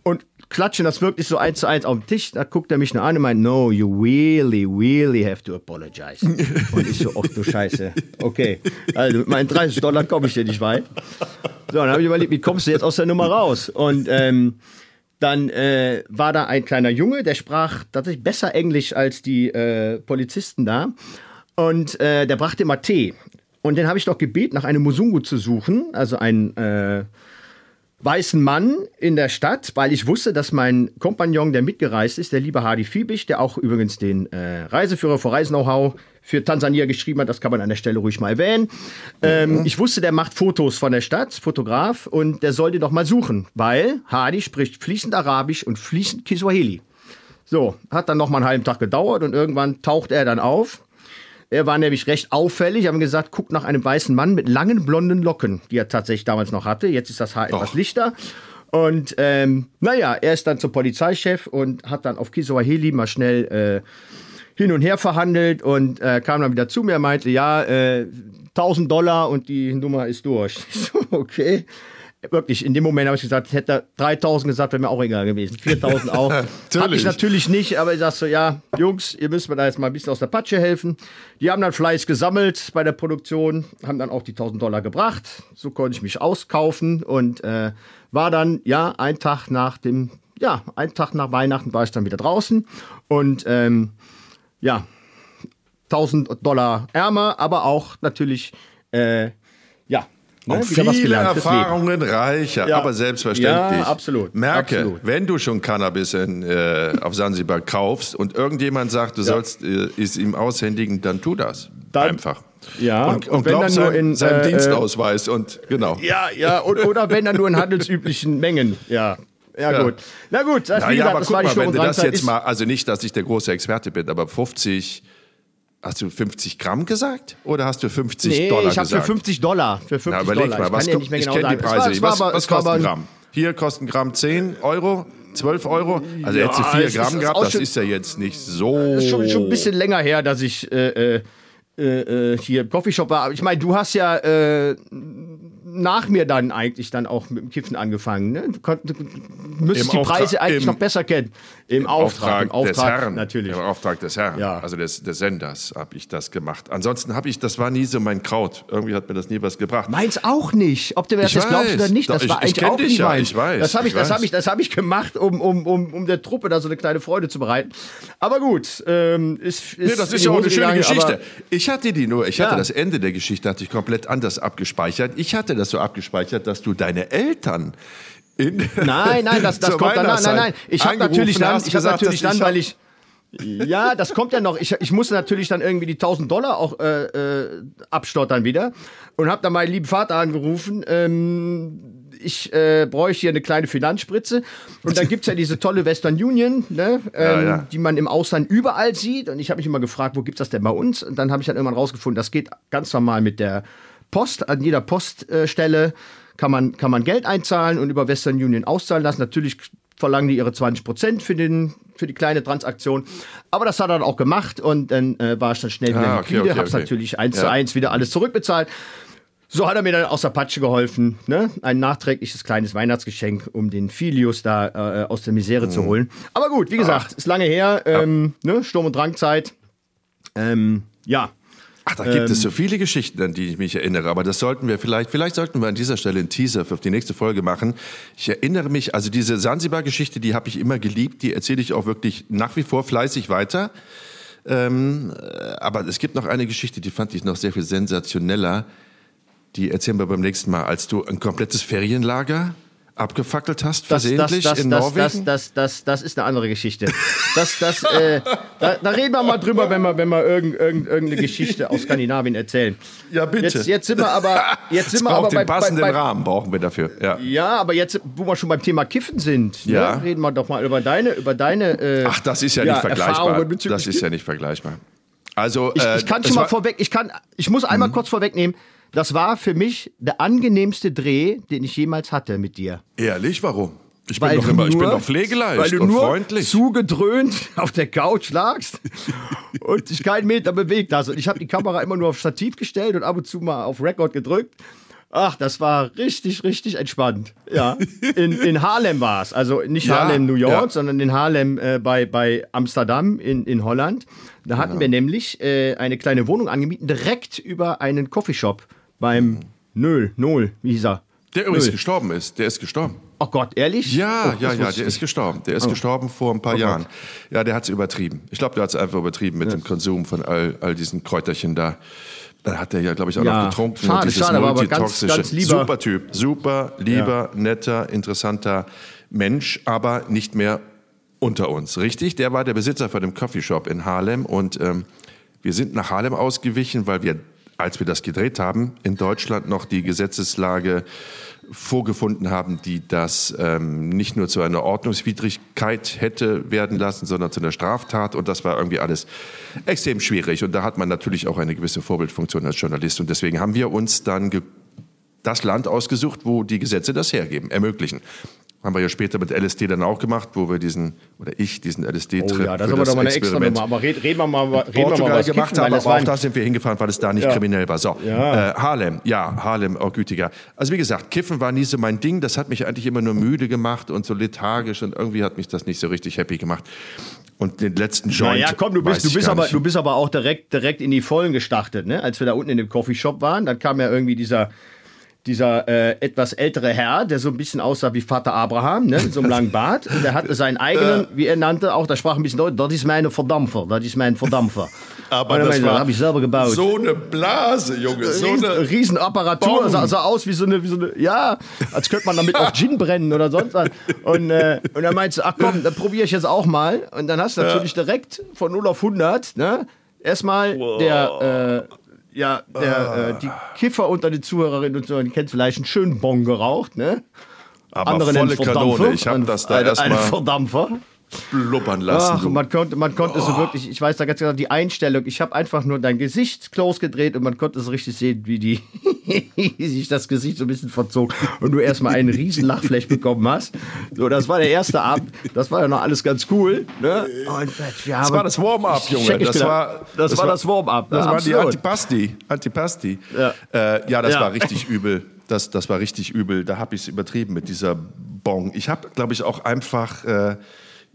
Und klatschen das wirklich so eins zu eins auf den Tisch. Da guckt er mich nur an und meint, no, you really, really have to apologize. Und ich so, ach du Scheiße. Okay, also mit meinen 30 Dollar komme ich hier nicht weit. So, dann habe ich überlegt, wie kommst du jetzt aus der Nummer raus? Und ähm, dann äh, war da ein kleiner Junge, der sprach tatsächlich besser Englisch als die äh, Polizisten da. Und äh, der brachte immer Tee. Und den habe ich doch gebeten, nach einem Musungu zu suchen, also ein äh, weißen Mann in der Stadt, weil ich wusste, dass mein Kompagnon, der mitgereist ist, der liebe Hardy Fiebig, der auch übrigens den äh, Reiseführer für Reisen-Know-how für Tansania geschrieben hat, das kann man an der Stelle ruhig mal erwähnen. Ähm, ich wusste, der macht Fotos von der Stadt, Fotograf, und der soll den doch mal suchen, weil Hardy spricht fließend Arabisch und fließend Kiswahili. So, hat dann noch mal einen halben Tag gedauert und irgendwann taucht er dann auf. Er war nämlich recht auffällig. Haben gesagt, guckt nach einem weißen Mann mit langen blonden Locken, die er tatsächlich damals noch hatte. Jetzt ist das Haar etwas lichter. Und ähm, naja, er ist dann zum Polizeichef und hat dann auf Kiswahili mal schnell äh, hin und her verhandelt und äh, kam dann wieder zu mir, meinte, ja, äh, 1000 Dollar und die Nummer ist durch. Ich so, okay. Wirklich, in dem Moment habe ich gesagt, ich hätte 3000 gesagt, wäre mir auch egal gewesen. 4000 auch. Hab ich Natürlich. nicht, aber ich sag so, ja, Jungs, ihr müsst mir da jetzt mal ein bisschen aus der Patsche helfen. Die haben dann Fleiß gesammelt bei der Produktion, haben dann auch die 1000 Dollar gebracht. So konnte ich mich auskaufen und äh, war dann, ja, ein Tag nach dem, ja, ein Tag nach Weihnachten war ich dann wieder draußen und ähm, ja, 1000 Dollar ärmer, aber auch natürlich, äh, ja, ne, Und viele gelernt. Erfahrungen reicher, Ja. aber selbstverständlich. Ja, absolut, Merke, absolut. wenn du schon Cannabis in, äh, auf Sansibar kaufst und irgendjemand sagt, du sollst äh, es ihm aushändigen, dann tu das. Dann- Einfach. Ja, Und, und wenn glaub dann nur in seinem äh, äh, Dienstausweis und genau. Ja, ja, und, oder wenn dann nur in handelsüblichen Mengen. Ja. Ja, Ja. gut. Na gut, das, Na ja, gesagt, aber guck mal, wenn und du das jetzt Ist- mal, also nicht, dass ich der große Experte bin, aber 50, hast du 50 Gramm gesagt oder hast du 50 Nee, Dollar ich habe für gesagt? 50 Dollar. Für 50 Na, überleg Dollar. mal, ich was kann ja ko- nicht mehr ich genau kenne die Preise Was, aber- was kostet ein Gramm? Hier kostet ein Gramm 10 Euro, 12 Euro. Also Ja, hättest du 4 es ist- Gramm ist gehabt, das schon- ist ja jetzt nicht so. Das ist schon, schon ein bisschen länger her, dass ich äh, äh, äh, hier im Coffeeshop war. Aber ich meine, du hast ja äh, nach mir dann eigentlich dann auch mit dem Kiffen angefangen. Ne? Du, konnt, du müsstest Im die Preise Auftrag- eigentlich im- noch besser kennen. Im, Auftrag, im Auftrag des Herrn. natürlich. Im Auftrag des Herrn, Ja. also des, des Senders, habe ich das gemacht. Ansonsten habe ich, das war nie so mein Kraut. Irgendwie hat mir das nie was gebracht. Meins auch nicht. Ob du mir das Ich jetzt glaubst oder weiß. nicht, das ich- war ich eigentlich kenn auch dich nicht ja, meins. ich weiß, Das habe ich, ich das weiß. habe ich, das habe ich gemacht, um, um, um, um der Truppe da so eine kleine Freude zu bereiten. Aber gut, ähm, ist, ist Nee, das ist ja auch eine schöne gegangen, Geschichte. Ich hatte die nur, ich hatte Ja. das Ende der Geschichte hatte ich komplett anders abgespeichert. Ich hatte das so abgespeichert, dass du deine Eltern in Nein, nein, das, das kommt dann. Nein, nein, nein. Ich habe natürlich dann, ich habe natürlich dann, hab- weil ich ja, das kommt ja noch. Ich, ich musste natürlich dann irgendwie die 1000 Dollar auch äh, äh, abstottern wieder und habe dann meinen lieben Vater angerufen. Ähm, ich äh, bräuchte hier eine kleine Finanzspritze. Und dann gibt's ja diese tolle Western Union, ne, ähm, ja. die man im Ausland überall sieht. Und ich habe mich immer gefragt, wo gibt's das denn bei uns? Und dann habe ich dann irgendwann rausgefunden, das geht ganz normal mit der Post. An jeder Poststelle kann man, kann man Geld einzahlen und über Western Union auszahlen lassen. Natürlich verlangen die ihre 20 Prozent für, den, für die kleine Transaktion. Aber das hat er dann auch gemacht und dann äh, war ich dann schnell wieder Ah, okay, liquide, okay, hab's okay. natürlich eins Ja. zu eins wieder alles zurückbezahlt. So hat er mir dann aus der Patsche geholfen, ne? Ein nachträgliches kleines Weihnachtsgeschenk, um den Filius da äh, aus der Misere Mhm. zu holen. Aber gut, wie gesagt, ist lange her, ähm, ne? Sturm- und Drangzeit. Ähm, ja. Ach, da gibt Ähm. es so viele Geschichten, an die ich mich erinnere. Aber das sollten wir vielleicht, vielleicht sollten wir an dieser Stelle einen Teaser für die nächste Folge machen. Ich erinnere mich, also diese Sansibar-Geschichte, die habe ich immer geliebt. Die erzähle ich auch wirklich nach wie vor fleißig weiter. Ähm, äh, aber es gibt noch eine Geschichte, die fand ich noch sehr viel sensationeller. Die erzählen wir beim nächsten Mal, als du ein komplettes Ferienlager abgefackelt hast, Das, das, versehentlich das, in das, Norwegen. das, das, das, das ist eine andere Geschichte. Das, das, äh, da, da reden wir mal drüber, wenn wir, wenn wir irgend, irgend, irgendeine Geschichte aus Skandinavien erzählen. Ja, bitte. Jetzt, jetzt sind wir aber, jetzt sind wir aber bei, den passenden bei, bei, Rahmen, brauchen wir dafür. Ja. Ja, aber jetzt, wo wir schon beim Thema Kiffen sind, Ja. ne, reden wir doch mal über deine, über deine. Äh, Ach, das ist ja, Ja, nicht vergleichbar. Das ist ja nicht vergleichbar. Also, Ich, äh, ich kann schon mal Mhm. vorweg, ich kann, ich muss einmal kurz vorwegnehmen. Das war für mich der angenehmste Dreh, den ich jemals hatte mit dir. Ehrlich, warum? Ich Weil bin, doch immer, ich bin nur- doch pflegeleicht Weil du und nur freundlich. zugedröhnt auf der Couch lagst und dich keinen Meter bewegt hast. Und ich habe die Kamera immer nur auf Stativ gestellt und ab und zu mal auf Record gedrückt. Ach, das war richtig, richtig entspannt. Ja, in, in Haarlem war es. Also nicht Ja, Haarlem, New York, ja. sondern in Haarlem äh, bei, bei Amsterdam in, in Holland. Da hatten Genau. wir nämlich äh, eine kleine Wohnung angemietet, direkt über einen Coffeeshop beim Nöl, Nol, wie hieß er? Der übrigens Nöl. gestorben ist. Der ist gestorben. Oh Gott, ehrlich? Ja, oh, ja, ja, der ist gestorben. Der ist Oh. gestorben vor ein paar Oh Jahren. Gott. Ja, der hat es übertrieben. Ich glaube, der hat es einfach übertrieben mit dem Konsum von all, all diesen Kräuterchen da. Da hat er ja, glaube ich, auch Ja, noch getrunken. schade, und dieses schade, aber ganz- ganz lieber- Super Typ, super, lieber, netter, interessanter Mensch, aber nicht mehr unter uns. Richtig? Der war der Besitzer von dem Coffeeshop in Harlem und ähm, wir sind nach Harlem ausgewichen, weil wir, als wir das gedreht haben, in Deutschland noch die Gesetzeslage vorgefunden haben, die das ähm, nicht nur zu einer Ordnungswidrigkeit hätte werden lassen, sondern zu einer Straftat. Und das war irgendwie alles extrem schwierig. Und da hat man natürlich auch eine gewisse Vorbildfunktion als Journalist. Und deswegen haben wir uns dann das Land ausgesucht, wo die Gesetze das hergeben, ermöglichen. Haben wir ja später mit LSD dann auch gemacht, wo wir diesen, oder ich diesen LSD-Trip Oh ja, das ist aber doch mal eine extra Nummer. Aber red, reden wir mal, reden wir mal Portugal was gemacht haben, aber auch da sind wir hingefahren, weil es da nicht Ja. kriminell war. So, Ja. äh, Harlem, ja, Harlem, auch gütiger. Also wie gesagt, Kiffen war nie so mein Ding, das hat mich eigentlich immer nur müde gemacht und so lethargisch und irgendwie hat mich das nicht so richtig happy gemacht. Und den letzten Joint. Naja, komm, du bist, du bist, aber, nicht. du bist aber auch direkt, direkt in die Vollen gestartet, ne? Als wir da unten in dem Coffeeshop waren, dann kam ja irgendwie dieser, dieser äh, etwas ältere Herr, der so ein bisschen aussah wie Vater Abraham, ne? Mit so einem langen Bart. Und der hatte seinen eigenen, wie er nannte, auch, der sprach ein bisschen Deutsch, das ist meine Verdampfer, das ist mein Verdampfer. Aber er das meinte, war habe ich selber gebaut. So eine Blase, Junge. So Riesen, eine Riesenapparatur, sah, sah aus wie so, eine, wie so eine, ja, als könnte man damit auch Gin brennen oder sonst was. Und, äh, und dann meinst du, ach komm, dann probiere ich jetzt auch mal. Und dann hast du natürlich direkt von 0 auf 100, ne, erstmal der, äh, ja, der, äh, die Kiffer unter den Zuhörerinnen und Zuhörern, die kennen vielleicht einen schönen Bon geraucht, ne? aber Andere volle. Kanone. Ich habe das da eine, eine erstmal Verdampfer. Blubbern lassen. Ach, man konnte, man konnte so wirklich, ich weiß da ganz genau, die Einstellung, ich habe einfach nur dein Gesicht close gedreht und man konnte so richtig sehen, wie die, wie sich das Gesicht so ein bisschen verzog und du erstmal einen riesen Lachflash bekommen hast. So, das war der erste Abend, das war ja noch alles ganz cool. Ne? Und wir haben, Das war das Warm-up, Junge. Ich Das war das, war das Warm-up. Das ne? waren die. Antipasti. Antipasti. Ja. Äh, ja, das Ja. war richtig übel. Das, das war richtig übel. Da habe ich es übertrieben mit dieser Bong. Ich habe, glaube ich, auch einfach äh,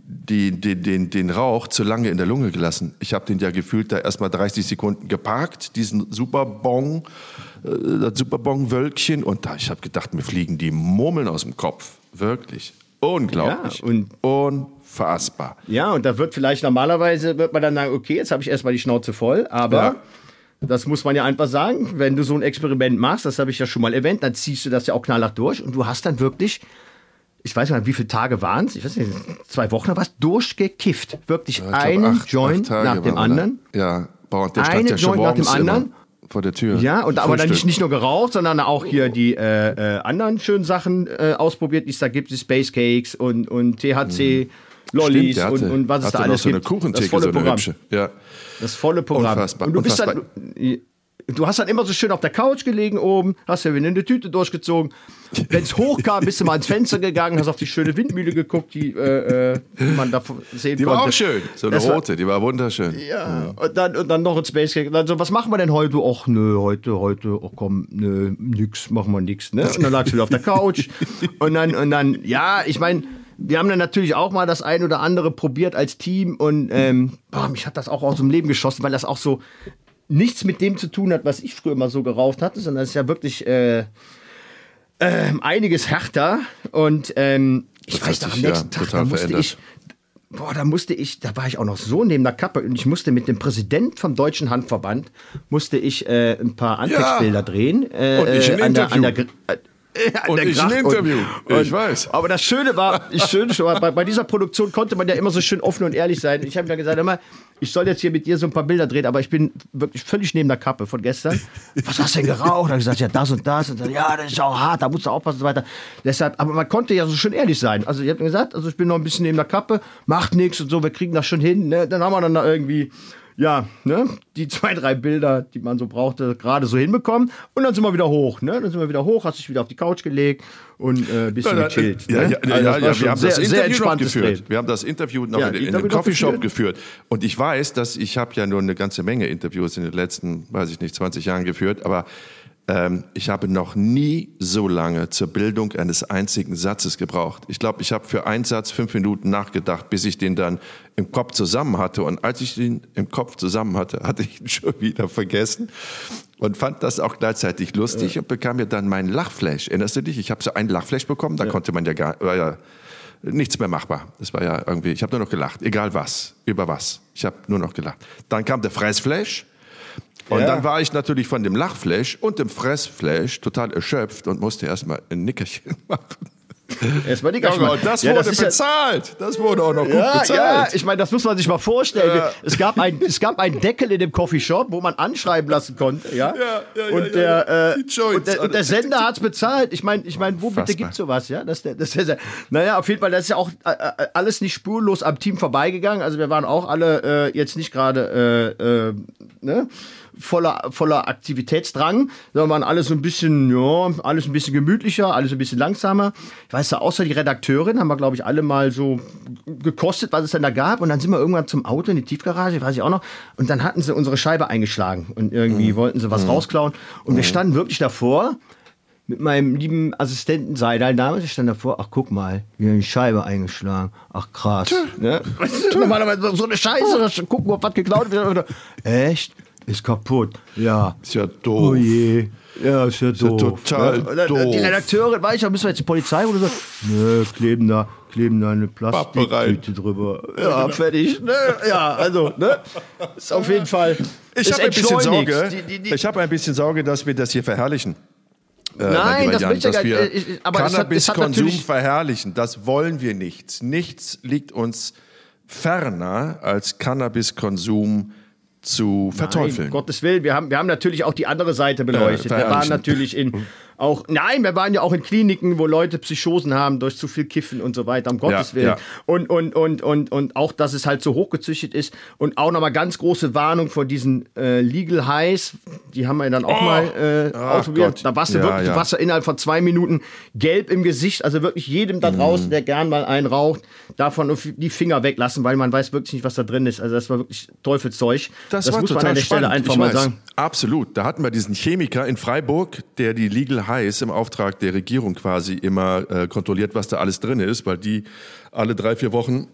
die, den, den, den Rauch zu lange in der Lunge gelassen. Ich habe den ja gefühlt da erstmal 30 Sekunden geparkt, diesen Superbong, äh, das Superbong-Wölkchen. Und da, ich habe gedacht, mir fliegen die Murmeln aus dem Kopf. Wirklich. Unglaublich. Ja, und- Unfassbar. Ja, und da wird vielleicht normalerweise, wird man dann sagen, okay, jetzt habe ich erstmal die Schnauze voll, aber Ja. das muss man ja einfach sagen, wenn du so ein Experiment machst, das habe ich ja schon mal erwähnt, dann ziehst du das ja auch knallhart durch und du hast dann wirklich, ich weiß nicht, wie viele Tage waren es, ich weiß nicht, zwei Wochen was durchgekifft. Wirklich Ich glaub, einen acht- Joint acht nach dem wir da. anderen. Ja, und der stand Eine ja schon Joint nach dem immer anderen. vor der Tür. Ja, und aber dann nicht, nicht nur geraucht, sondern auch hier die äh, äh, anderen schönen Sachen äh, ausprobiert, die es da gibt, die Space Cakes und, und THC, Lollis Stimmt, hatte, und, und was es da alles so eine gibt. Kuchentheke, das volle so eine Programm. hübsche. Ja. Das volle Programm. Unfassbar, Und du bist unfassbar. dann, du, hast dann immer so schön auf der Couch gelegen oben, hast ja wieder eine Tüte durchgezogen. Wenn es hochkam, bist du mal ins Fenster gegangen, hast auf die schöne Windmühle geguckt, die, äh, äh, die man da sehen Die konnte. war auch schön. So eine Das war- rote, die war wunderschön. Ja, und dann, und dann noch ein Space Cake. Dann so, was machen wir denn heute? Ach, nö, heute, heute, ach komm, nö, nix, machen wir nix, ne? Und dann lagst du wieder auf der Couch. und dann, und dann, ja, ich meine, wir haben dann natürlich auch mal das ein oder andere probiert als Team und ähm, boah, mich hat das auch aus dem Leben geschossen, weil das auch so nichts mit dem zu tun hat, was ich früher immer so geraucht hatte, sondern es ist ja wirklich äh, ähm, einiges härter und ähm, ich Das weiß noch, am nächsten ja, Tag, da musste verändert. ich boah, da musste ich, da war ich auch noch so neben der Kappe und ich musste mit dem Präsident vom Deutschen Handverband, musste ich äh, ein paar Antextbilder drehen. Äh, Und ich ein äh, an der, an der, Und ich ein Gracht. Interview. Und, Ich weiß. Aber das Schöne war, das Schöne war bei, bei dieser Produktion konnte man ja immer so schön offen und ehrlich sein. Ich habe dann gesagt, mal, ich soll jetzt hier mit dir so ein paar Bilder drehen, aber ich bin wirklich völlig neben der Kappe von gestern. Was hast du denn geraucht? Da hab ich gesagt, ja, das und das. Und dann, ja, das ist auch hart, da musst du aufpassen und so weiter. Deshalb, aber man konnte ja so schön ehrlich sein. Also ich habe gesagt, also ich bin noch ein bisschen neben der Kappe, macht nichts und so, wir kriegen das schon hin. Ne? Dann haben wir dann da irgendwie, ja, ne, die zwei, drei Bilder, die man so brauchte, gerade so hinbekommen. Und dann sind wir wieder hoch. Ne? Dann sind wir wieder hoch, hast dich wieder auf die Couch gelegt und äh, ein bisschen Ja, gechillt. ja, ne? ja, Also ja, ja, wir haben sehr, das Interview noch geführt. Drehen. Wir haben das Interview noch Ja, in, in Interview einem Coffeeshop geführt. Und ich weiß, dass ich habe ja nur eine ganze Menge Interviews in den letzten, weiß ich nicht, 20 Jahren geführt, aber ähm, ich habe noch nie so lange zur Bildung eines einzigen Satzes gebraucht. Ich glaube, ich habe für einen Satz fünf Minuten nachgedacht, bis ich den dann im Kopf zusammen hatte. Und als ich den im Kopf zusammen hatte, hatte ich ihn schon wieder vergessen und fand das auch gleichzeitig lustig und bekam mir dann meinen Lachflash. Erinnerst du dich? Ich habe so einen Lachflash bekommen, da konnte man ja gar, war ja nichts mehr machbar. Das war ja irgendwie, ich habe nur noch gelacht, egal was, über was. Ich habe nur noch gelacht. Dann kam der Fressflash. Und Ja. dann war ich natürlich von dem Lachflash und dem Fressflash total erschöpft und musste erstmal ein Nickerchen machen. Erstmal die Ja, und das ja, wurde ja- bezahlt. Das wurde auch noch gut Ja, ja, bezahlt. ich meine, das muss man sich mal vorstellen. Ja. Es, gab ein, es gab einen Deckel in dem Coffeeshop, wo man anschreiben lassen konnte. Ja, Ja, ja, ja, und, ja, der, ja. äh, Joints. und, der, und der Sender hat es bezahlt. Ich meine, ich mein, wo bitte Unfassbar. gibt sowas? Ja? Das, der, das, der, naja, auf jeden Fall, das ist ja auch äh, äh, alles nicht spurlos am Team vorbeigegangen. Also wir waren auch alle äh, jetzt nicht gerade äh, äh, ne? Voller, voller Aktivitätsdrang, sondern waren alle so ein bisschen, ja, alles ein bisschen gemütlicher, alles ein bisschen langsamer. Ich weiß ja, außer die Redakteurin haben wir, glaube ich, alle mal so gekostet, was es denn da gab. Und dann sind wir irgendwann zum Auto in die Tiefgarage, weiß ich auch noch. Und dann hatten sie unsere Scheibe eingeschlagen und irgendwie wollten sie was rausklauen. Und wir standen wirklich davor mit meinem lieben Assistenten Seidal damals, ich stand davor, ach guck mal, wir haben die Scheibe eingeschlagen. Ach krass. Ne? Normalerweise so eine Scheiße, gucken, ob was geklaut wird. Echt? Ist kaputt. Ja. Ist ja doof. Oh je. Ja, ist ja ja doof. total Und dann- doof. Die Redakteurin, weiß ich, müssen wir jetzt die Polizei oder so? Nö, kleben da, kleben da eine. Plastiktüte drüber. Ja, fertig. Ne? Ja, also, ne? Ist auf jeden Fall. Ich ist habe ein bisschen. Sorge. Die- die- ich habe ein bisschen Sorge, dass wir das hier verherrlichen. Äh, Nein, das Jan, möchte ich dass ja gar nicht. Ich- aber Cannabiskonsum verherrlichen. Das wollen wir nicht. Nichts liegt uns ferner als Cannabiskonsum zu verteufeln. Nein, Gottes Willen, wir haben, wir haben natürlich auch die andere Seite beleuchtet. wir waren natürlich in auch, nein, wir waren ja auch in Kliniken, wo Leute Psychosen haben durch zu viel Kiffen und so weiter, um Gottes Ja, Willen. ja. Und, und, und, und, und auch, dass es halt so hochgezüchtet ist. Und auch nochmal ganz große Warnung vor diesen äh, Legal Highs. Die haben wir dann auch mal äh, ausprobiert. Gott. Da warst du Ja, wirklich, ja. warst du innerhalb von zwei Minuten gelb im Gesicht. Also wirklich jedem Mhm. da draußen, der gern mal einen raucht, davon die Finger weglassen, weil man weiß wirklich nicht, was da drin ist. Also das war wirklich Teufelszeug. Das, das war muss total man an der Stelle spannend. einfach ich mal weiß. sagen. Absolut. Da hatten wir diesen Chemiker in Freiburg, der die Legal Highs im Auftrag der Regierung quasi immer äh, kontrolliert, was da alles drin ist, weil die alle drei, vier Wochen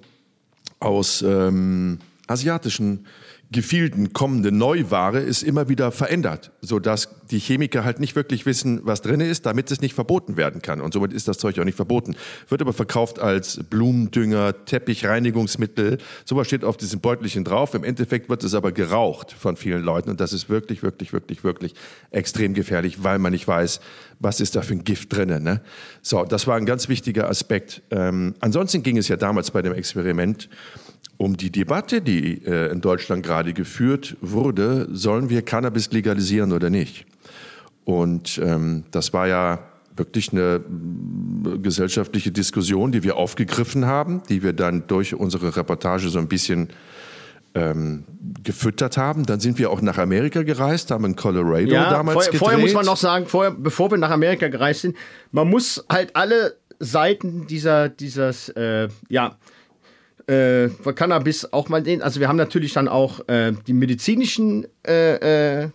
aus ähm, asiatischen Gefilden kommende Neuware ist immer wieder verändert, sodass die Chemiker halt nicht wirklich wissen, was drin ist, damit es nicht verboten werden kann. Und somit ist das Zeug auch nicht verboten. Wird aber verkauft als Blumendünger, Teppichreinigungsmittel. Sowas steht auf diesem Beutelchen drauf. Im Endeffekt wird es aber geraucht von vielen Leuten. Und das ist wirklich, wirklich, wirklich, wirklich extrem gefährlich, weil man nicht weiß, was ist da für ein Gift drin. Ne? So, das war ein ganz wichtiger Aspekt. Ähm, ansonsten ging es ja damals bei dem Experiment um die Debatte, die äh, in Deutschland gerade geführt wurde, sollen wir Cannabis legalisieren oder nicht? Und ähm, das war ja wirklich eine mm, gesellschaftliche Diskussion, die wir aufgegriffen haben, die wir dann durch unsere Reportage so ein bisschen ähm, gefüttert haben. Dann sind wir auch nach Amerika gereist, haben in Colorado Ja, damals vorher, gedreht. vorher muss man noch sagen, vorher, bevor wir nach Amerika gereist sind, man muss halt alle Seiten dieser, dieses, äh, ja, äh, Cannabis auch mal den, also wir haben natürlich dann auch äh, die medizinischen äh, äh,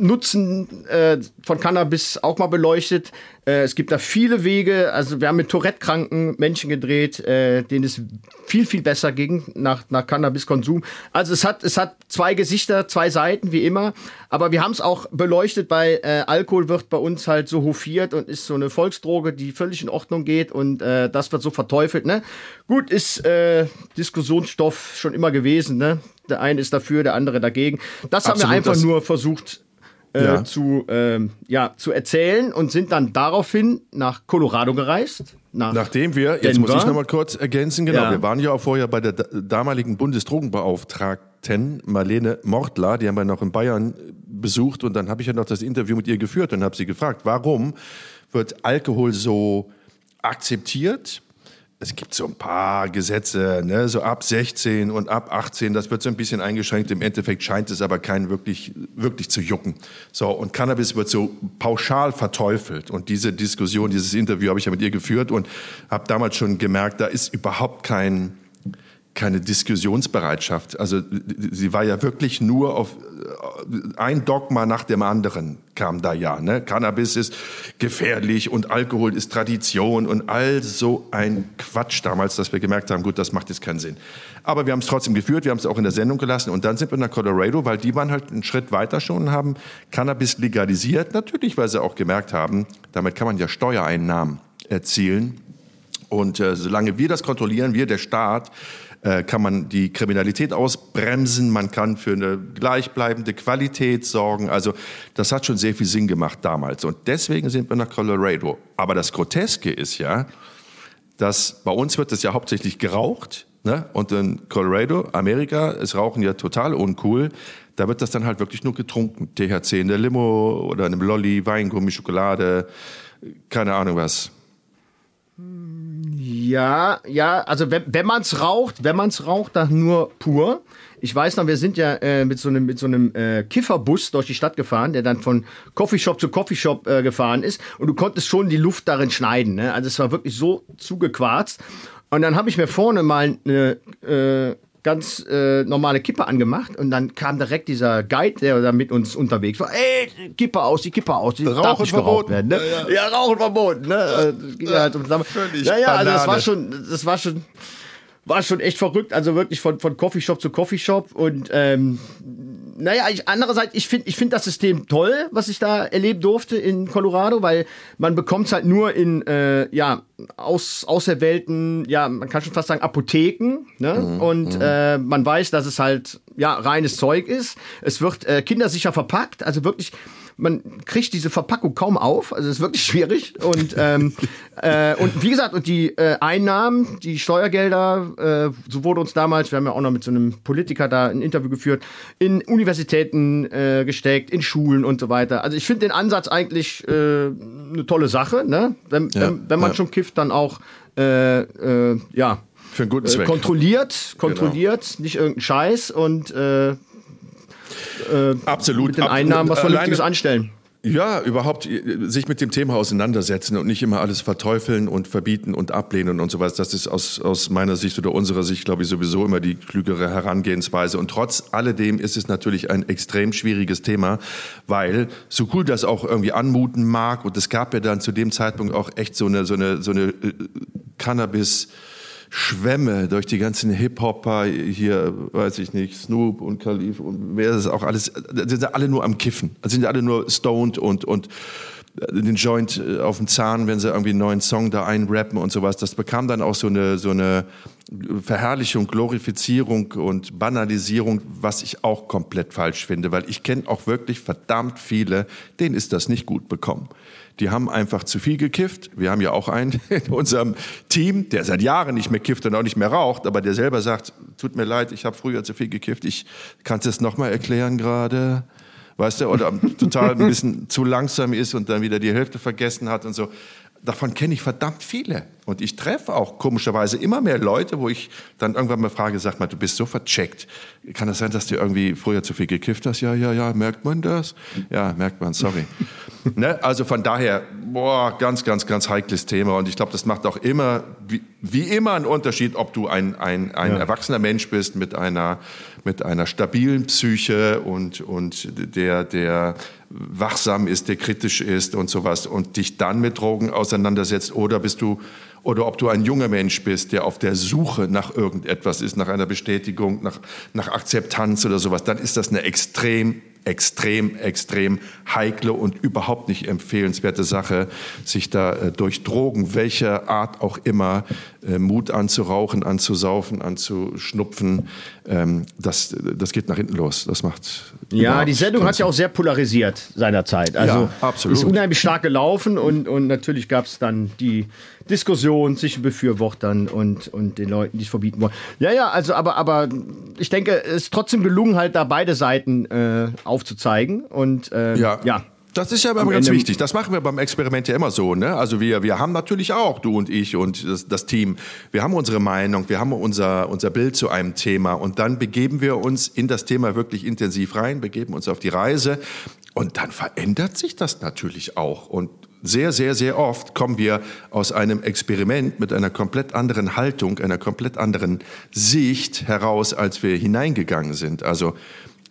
Nutzen äh, von Cannabis auch mal beleuchtet. Äh, es gibt da viele Wege. Also wir haben mit Tourette-kranken Menschen gedreht, äh, denen es viel, viel besser ging nach, nach Cannabiskonsum. Also es hat, es hat zwei Gesichter, zwei Seiten, wie immer. Aber wir haben es auch beleuchtet, weil äh, Alkohol wird bei uns halt so hofiert und ist so eine Volksdroge, die völlig in Ordnung geht und äh, das wird so verteufelt. Ne? Gut, ist äh, Diskussionsstoff schon immer gewesen. Ne? Der eine ist dafür, der andere dagegen. Das Absolut, haben wir einfach nur versucht äh, Ja. zu, ähm, ja, zu erzählen und sind dann daraufhin nach Colorado gereist. Nach, Nachdem wir, jetzt muss Denver. ich noch mal kurz ergänzen, genau, Ja. wir waren ja auch vorher bei der da- damaligen Bundesdrogenbeauftragten Marlene Mortler, die haben wir noch in Bayern besucht und dann habe ich ja noch das Interview mit ihr geführt und habe sie gefragt, warum wird Alkohol so akzeptiert? Es gibt so ein paar Gesetze, ne, so ab 16 und ab 18, das wird so ein bisschen eingeschränkt. Im Endeffekt scheint es aber keinen wirklich, wirklich zu jucken. So, und Cannabis wird so pauschal verteufelt. Und diese Diskussion, dieses Interview habe ich ja mit ihr geführt und habe damals schon gemerkt, da ist überhaupt kein, keine Diskussionsbereitschaft. Also sie war ja wirklich nur auf äh, ein Dogma nach dem anderen kam da ja. Ne? Cannabis ist gefährlich und Alkohol ist Tradition und all so ein Quatsch damals, dass wir gemerkt haben, gut, das macht jetzt keinen Sinn. Aber wir haben es trotzdem geführt, wir haben es auch in der Sendung gelassen und dann sind wir nach Colorado, weil die waren halt einen Schritt weiter schon und haben Cannabis legalisiert. Natürlich, weil sie auch gemerkt haben, damit kann man ja Steuereinnahmen erzielen. Und äh, solange wir das kontrollieren, wir der Staat, äh, kann man die Kriminalität ausbremsen, man kann für eine gleichbleibende Qualität sorgen. Also das hat schon sehr viel Sinn gemacht damals. Und deswegen sind wir nach Colorado. Aber das Groteske ist ja, dass bei uns wird das ja hauptsächlich geraucht. Ne? Und in Colorado, Amerika, ist Rauchen ja total uncool. Da wird das dann halt wirklich nur getrunken. THC in der Limo oder in einem Lolli, Weingummi, Schokolade, keine Ahnung was. Ja, ja, also wenn, wenn man es raucht, wenn man es raucht, dann nur pur. Ich weiß noch, wir sind ja äh, mit so einem, mit so einem äh, Kifferbus durch die Stadt gefahren, der dann von Coffeeshop zu Coffeeshop äh, gefahren ist. Und du konntest schon die Luft darin schneiden. Ne? Also es war wirklich so zugequarzt. Und dann habe ich mir vorne mal eine äh, ganz äh, normale Kippe angemacht und dann kam direkt dieser Guide, der da mit uns unterwegs war. Ey, Kippe aus, die Kippe aus, die darf Rauchen nicht geraucht verboten. werden. Ne? Ja, Rauchen verboten. Ne? Äh, das ging halt völlig ja, ja, also das war schon, das war schon, war schon echt verrückt. Also wirklich von, von Coffeeshop zu Coffeeshop und ähm, naja, ich, andererseits, ich finde ich find das System toll, was ich da erleben durfte in Colorado, weil man bekommt es halt nur in, äh, ja, aus, auserwählten, ja, man kann schon fast sagen Apotheken, ne? Und äh, man weiß, dass es halt, ja, reines Zeug ist. Es wird äh, kindersicher verpackt, also wirklich, man kriegt diese Verpackung kaum auf, also es ist wirklich schwierig. Und, ähm, äh, und wie gesagt, und die äh, Einnahmen, die Steuergelder, äh, so wurde uns damals, wir haben ja auch noch mit so einem Politiker da ein Interview geführt, in Universitäten äh, gesteckt, in Schulen und so weiter. Also ich finde den Ansatz eigentlich äh, eine tolle Sache, ne? Wenn, Ja, wenn, wenn man ja. schon kifft, dann auch äh, äh, ja, Für einen guten äh, Zweck. Genau. kontrolliert, kontrolliert, nicht irgendein Scheiß und äh, Absolut. mit den Einnahmen was Vernünftiges anstellen. Ja, überhaupt äh, sich mit dem Thema auseinandersetzen und nicht immer alles verteufeln und verbieten und ablehnen und sowas. Das ist aus, aus meiner Sicht oder unserer Sicht, glaube ich, sowieso immer die klügere Herangehensweise. Und trotz alledem ist es natürlich ein extrem schwieriges Thema, weil so cool das auch irgendwie anmuten mag und es gab ja dann zu dem Zeitpunkt auch echt so eine, so eine, so eine äh, Cannabis- Schwämme durch die ganzen Hip-Hopper hier, weiß ich nicht, Snoop und Khalif und wer ist auch alles, sind alle nur am Kiffen. Also sind alle nur stoned und, und den Joint äh, auf dem Zahn, wenn sie irgendwie einen neuen Song da einrappen und sowas. Das bekam dann auch so eine, so eine Verherrlichung, Glorifizierung und Banalisierung, was ich auch komplett falsch finde, weil ich kenne auch wirklich verdammt viele, denen ist das nicht gut bekommen. Die haben einfach zu viel gekifft. Wir haben ja auch einen in unserem Team, der seit Jahren nicht mehr kifft und auch nicht mehr raucht, aber der selber sagt, tut mir leid, ich habe früher zu viel gekifft. Ich kann es nochmal erklären gerade. Weißt du, oder total ein bisschen zu langsam ist und dann wieder die Hälfte vergessen hat und so. Davon kenne ich verdammt viele. Und ich treffe auch komischerweise immer mehr Leute, wo ich dann irgendwann mal frage, sag mal, du bist so vercheckt. Kann das sein, dass du irgendwie früher zu viel gekifft hast? Ja, ja, ja, merkt man das? Ja, merkt man, sorry. ne? Also von daher, boah, ganz, ganz, ganz heikles Thema. Und ich glaube, das macht auch immer, wie, wie immer einen Unterschied, ob du ein, ein, ein ja. erwachsener Mensch bist mit einer, mit einer stabilen Psyche und, und der, der wachsam ist, der kritisch ist und sowas und dich dann mit Drogen auseinandersetzt oder bist du oder ob du ein junger Mensch bist, der auf der Suche nach irgendetwas ist, nach einer Bestätigung, nach, nach Akzeptanz oder sowas, dann ist das eine extrem extrem, extrem heikle und überhaupt nicht empfehlenswerte Sache, sich da äh, durch Drogen, welcher Art auch immer, äh, Mut anzurauchen, anzusaufen, anzuschnupfen. Ähm, das, das geht nach hinten los. Das macht. Ja, die Sendung hat ja auch sehr polarisiert seinerzeit. Also ja, absolut. ist unheimlich stark gelaufen und, und natürlich gab es dann die Diskussion zwischen Befürwortern und, und den Leuten, die es verbieten wollen. Ja, ja, also aber, aber ich denke, es ist trotzdem gelungen, halt da beide Seiten äh, aufzuzeigen. Und äh, ja. ja. Das ist ja immer ganz wichtig. Das machen wir beim Experiment ja immer so. Ne? Also wir, wir haben natürlich auch, du und ich und das, das, Team, wir haben unsere Meinung, wir haben unser, unser Bild zu einem Thema und dann begeben wir uns in das Thema wirklich intensiv rein, begeben uns auf die Reise und dann verändert sich das natürlich auch. Und sehr, sehr, sehr oft kommen wir aus einem Experiment mit einer komplett anderen Haltung, einer komplett anderen Sicht heraus, als wir hineingegangen sind. Also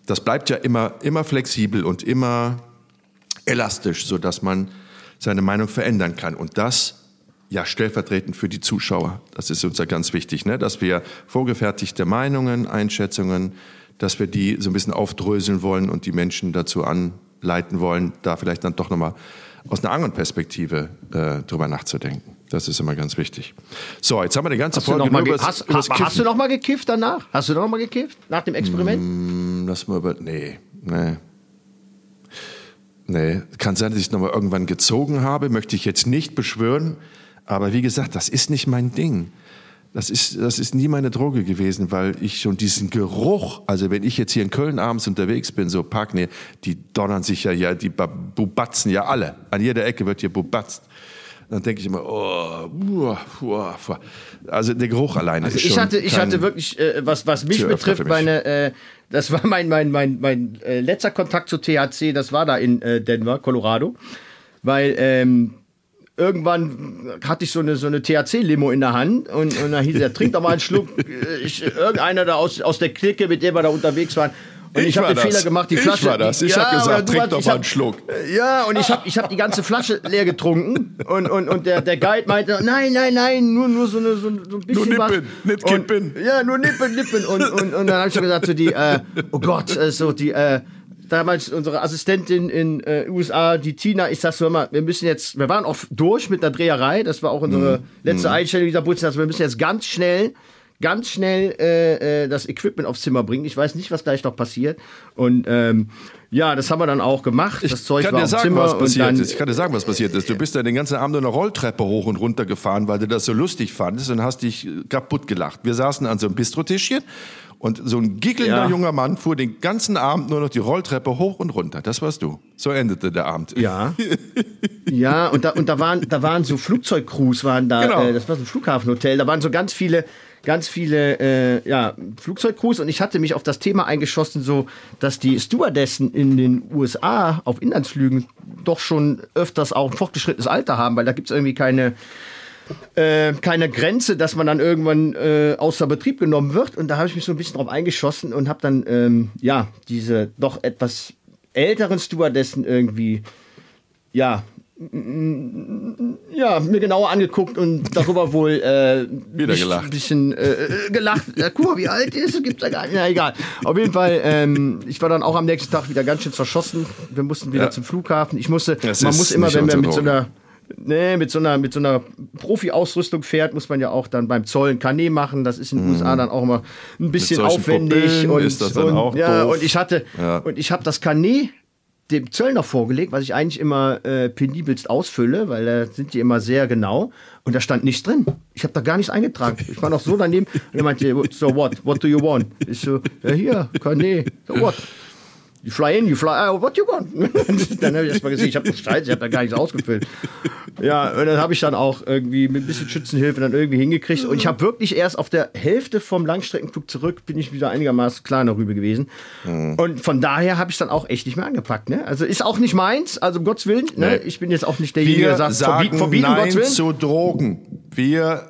das bleibt ja immer, immer flexibel und immer elastisch, sodass man seine Meinung verändern kann. Und das ja stellvertretend für die Zuschauer. Das ist uns ja ganz wichtig, ne? dass wir vorgefertigte Meinungen, Einschätzungen, dass wir die so ein bisschen aufdröseln wollen und die Menschen dazu anleiten wollen, da vielleicht dann doch nochmal aus einer anderen Perspektive äh, drüber nachzudenken. Das ist immer ganz wichtig. So, jetzt haben wir die ganze hast Folge du noch mal hast, hast, du noch mal gekifft danach? Hast du noch mal gekifft nach dem Experiment? Mm, lass mal über. Nee, nee. Nee, kann sein, dass ich noch mal irgendwann gezogen habe, möchte ich jetzt nicht beschwören. Aber wie gesagt, das ist nicht mein Ding. Das ist, das ist nie meine Droge gewesen, weil ich schon diesen Geruch, also wenn ich jetzt hier in Köln abends unterwegs bin, so Parknähe, die donnern sich ja, ja, die bubatzen ja alle. An jeder Ecke wird hier bubatzt. Dann denke ich immer, oh, uah, uah, uah. also der Geruch alleine also ist ich schon hatte, ich hatte wirklich, äh, was, was mich betrifft, mich. meine, äh, das war mein, mein, mein, mein äh, letzter Kontakt zu THC, das war da in äh, Denver, Colorado, weil ähm, irgendwann hatte ich so eine, so eine THC-Limo in der Hand und, und dann hieß er, trink doch mal einen Schluck. Ich, irgendeiner da aus, aus der Clique, mit dem wir da unterwegs waren. Und ich, ich habe den Fehler gemacht, die Flasche. Ich war das. Ich ja, habe gesagt, trink doch mal einen Schluck. Ja, und ich habe ich hab die ganze Flasche leer getrunken. Und, und, und der, der Guide meinte, nein, nein, nein, nur, nur so, eine, so, so ein bisschen Nur nippen, nicht kippen. Ja, nur nippen, nippen. Und, und, und dann habe ich schon gesagt, so die, äh, oh Gott, äh, so die, äh, damals unsere Assistentin in äh, USA, die Tina, ich sag so immer, wir müssen jetzt, wir waren auch durch mit der Dreherei, das war auch unsere mm. letzte mm. Einstellung dieser Bundesland, wir müssen jetzt ganz schnell ganz schnell äh, äh, das Equipment aufs Zimmer bringen. Ich weiß nicht, was gleich noch passiert. Und ähm, ja, das haben wir dann auch gemacht. Das ich Zeug kann war dir sagen, Zimmer was passiert ist. Ich kann dir sagen, was passiert ist. Du bist ja den ganzen Abend eine Rolltreppe hoch und runter gefahren, weil du das so lustig fandest und hast dich kaputt gelacht. Wir saßen an so einem Bistrotischchen und so ein giggelnder ja. junger Mann fuhr den ganzen Abend nur noch die Rolltreppe hoch und runter. Das warst du. So endete der Abend. Ja. ja, und da, und da waren, da waren so Flugzeugcrews, waren da, genau. äh, das war so ein Flughafenhotel, da waren so ganz viele ganz viele äh, ja, Flugzeugcrews und ich hatte mich auf das Thema eingeschossen, so dass die Stewardessen in den USA auf Inlandsflügen doch schon öfters auch ein fortgeschrittenes Alter haben, weil da gibt es irgendwie keine äh, keine Grenze, dass man dann irgendwann äh, außer Betrieb genommen wird. Und da habe ich mich so ein bisschen drauf eingeschossen und habe dann ähm, ja diese doch etwas älteren Stewardessen irgendwie ja ja, mir genauer angeguckt und darüber wohl äh, wieder gelacht. Ein bisschen äh, gelacht. Ja, guck mal, wie alt ist es? Gibt's da gar nicht. Na egal. Auf jeden Fall, ähm, ich war dann auch am nächsten Tag wieder ganz schön zerschossen. Wir mussten wieder ja. zum Flughafen. Ich musste, das man muss immer, wenn wir mit so einer Nee, mit so einer, mit so einer Profi-Ausrüstung fährt, muss man ja auch dann beim Zoll ein Kanä machen. Das ist in den mhm. USA dann auch immer ein bisschen aufwendig. und, ist das dann und, auch ja, doof. und ich hatte, ja. und ich habe das Kanä dem Zöllner vorgelegt, was ich eigentlich immer äh, penibelst ausfülle, weil da sind die immer sehr genau. Und da stand nichts drin. Ich habe da gar nichts eingetragen. Ich war noch so daneben. Und er meinte, so what? What do you want? Ich so, ja hier, Kanä. So what? You fly in, you fly out, what you want? dann habe ich erst mal gesehen, ich habe Scheiße, ich habe da gar nichts ausgefüllt. Ja, und dann habe ich dann auch irgendwie mit ein bisschen Schützenhilfe dann irgendwie hingekriegt. Und ich habe wirklich erst auf der Hälfte vom Langstreckenflug zurück, bin ich wieder einigermaßen klar darüber gewesen. Und von daher habe ich dann auch echt nicht mehr angepackt. Ne? Also ist auch nicht meins, also um Gottes Willen. Ne? Ich bin jetzt auch nicht derjenige, der sagt, sagen verbieten, Nein Willen. zu Drogen. Wir,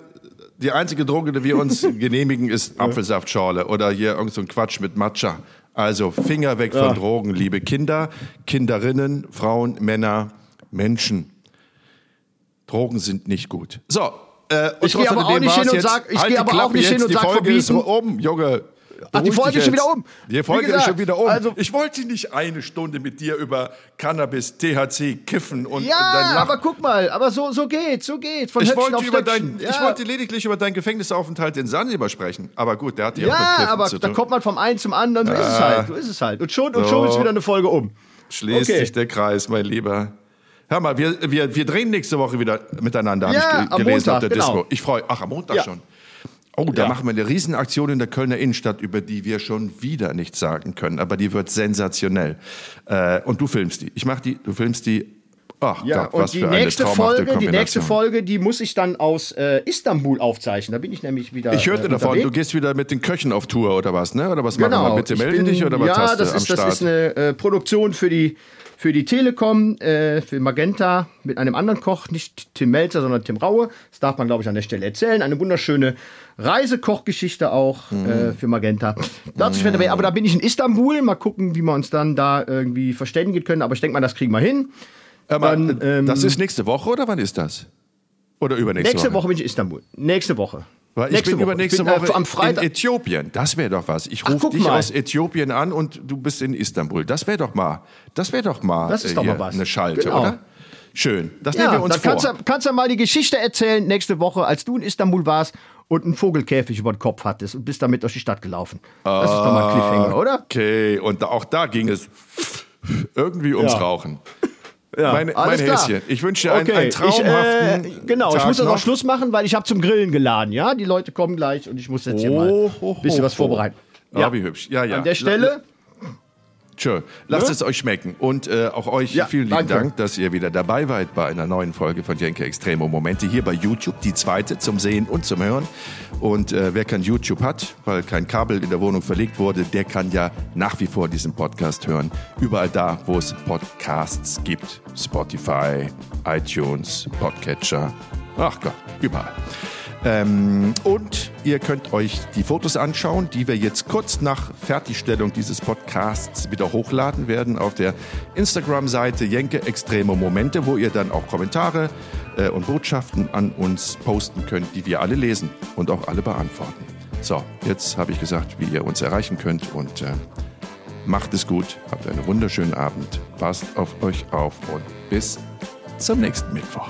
die einzige Droge, die wir uns genehmigen, ist Apfelsaftschorle oder hier irgend so ein Quatsch mit Matcha. Also Finger weg von Ja. Drogen, liebe Kinder, Kinderinnen, Frauen, Männer, Menschen. Drogen sind nicht gut. So. Äh, und Ich gehe aber trotzdem auch nicht hin und jetzt. sag- ich Halt gehe aber auch Klappe nicht hin und die sag Folge ist verbieten. um, Junge. Ach, die Folge ist schon wieder um. Die Folge Wie ist gesagt, schon wieder um. also- ich wollte nicht eine Stunde mit dir über Cannabis, THC, Kiffen und, Ja, dein Lach- aber guck mal, aber so, so geht's, so geht's. Von ich Höckchen wollte, über Stöckchen. dein, ja. ich wollte lediglich über deinen Gefängnisaufenthalt in Sansibar sprechen. Aber gut, der hat ja, auch mit Ja, Kiffen aber zu da tun. kommt man vom einen zum anderen, so ist es halt, so ist es halt. Und schon, und So. schon ist wieder eine Folge um. Schließt Okay. sich der Kreis, mein Lieber. Hör mal, wir, wir, wir drehen nächste Woche wieder miteinander, habe Ja, ich ge am gelesen Montag, auf der genau. Disco. Ich freue Ach, am Montag Ja. schon. Oh, da Ja. machen wir eine Riesenaktion in der Kölner Innenstadt, über die wir schon wieder nichts sagen können. Aber die wird sensationell. Äh, und du filmst die. Ich mach die, du filmst die. Ach Ja, Gott, was und die für eine nächste Folge, die nächste Folge, die muss ich dann aus äh, Istanbul aufzeichnen. Da bin ich nämlich wieder. Ich hörte äh, davon, du gehst wieder mit den Köchen auf Tour oder was, ne? Oder was machen Genau. wir? Bitte melde bin- dich oder was ja, hast du das am ist, Start? das ist eine äh, Produktion für die, für die Telekom, äh, für Magenta mit einem anderen Koch, nicht Tim Melzer, sondern Tim Raue. Das darf man, glaube ich, an der Stelle erzählen. Eine wunderschöne Reisekochgeschichte auch Mhm. äh, für Magenta. Dazu mehr. Aber da bin ich in Istanbul. Mal gucken, wie wir uns dann da irgendwie verständigen können. Aber ich denke mal, das kriegen wir hin. Aber, dann, äh, ähm, das ist nächste Woche oder wann ist das? Oder übernächste Nächste Woche? Woche bin ich in Istanbul. Nächste Woche. Weil ich nächste bin übernächste Ich bin, äh, Woche am Freitag. in Äthiopien. Das wäre doch was. Ich rufe dich mal. aus Äthiopien an und du bist in Istanbul. Das wäre doch mal, das wäre doch mal, Das ist äh, doch mal was. eine Schalte, Genau. oder? Schön. Das nehmen Ja, wir uns dann kannst vor. du, kannst du mal die Geschichte erzählen nächste Woche, als du in Istanbul warst und einen Vogelkäfig über den Kopf hattest und bist damit durch die Stadt gelaufen. Das ist doch mal ein Cliffhanger, oder? Okay, und auch da ging es irgendwie ums Ja. Rauchen. Ja, Mein- alles mein klar. Häschen, ich wünsche dir einen- Okay, einen traumhaften Ich, äh, genau, ich Tag muss jetzt noch. auch Schluss machen, weil ich habe zum Grillen geladen. Ja, die Leute kommen gleich und ich muss jetzt hier mal Oh, ein bisschen was vorbereiten. Ah, wie hübsch. Ja, ja. An der Stelle, Tschö. Lasst Ne? es euch schmecken. Und äh, auch euch Ja, vielen lieben danke. Dank, dass ihr wieder dabei wart bei einer neuen Folge von Jenke Extremo Momente hier bei YouTube. Die zweite zum Sehen und zum Hören. Und äh, wer kein YouTube hat, weil kein Kabel in der Wohnung verlegt wurde, der kann ja nach wie vor diesen Podcast hören. Überall da, wo es Podcasts gibt. Spotify, iTunes, Podcatcher. Ach Gott, überall. Ähm, und ihr könnt euch die Fotos anschauen, die wir jetzt kurz nach Fertigstellung dieses Podcasts wieder hochladen werden auf der Instagram-Seite Jenke Extreme Momente, wo ihr dann auch Kommentare äh, und Botschaften an uns posten könnt, die wir alle lesen und auch alle beantworten. So, jetzt habe ich gesagt, wie ihr uns erreichen könnt und äh, macht es gut, habt einen wunderschönen Abend, passt auf euch auf und bis zum nächsten Mittwoch.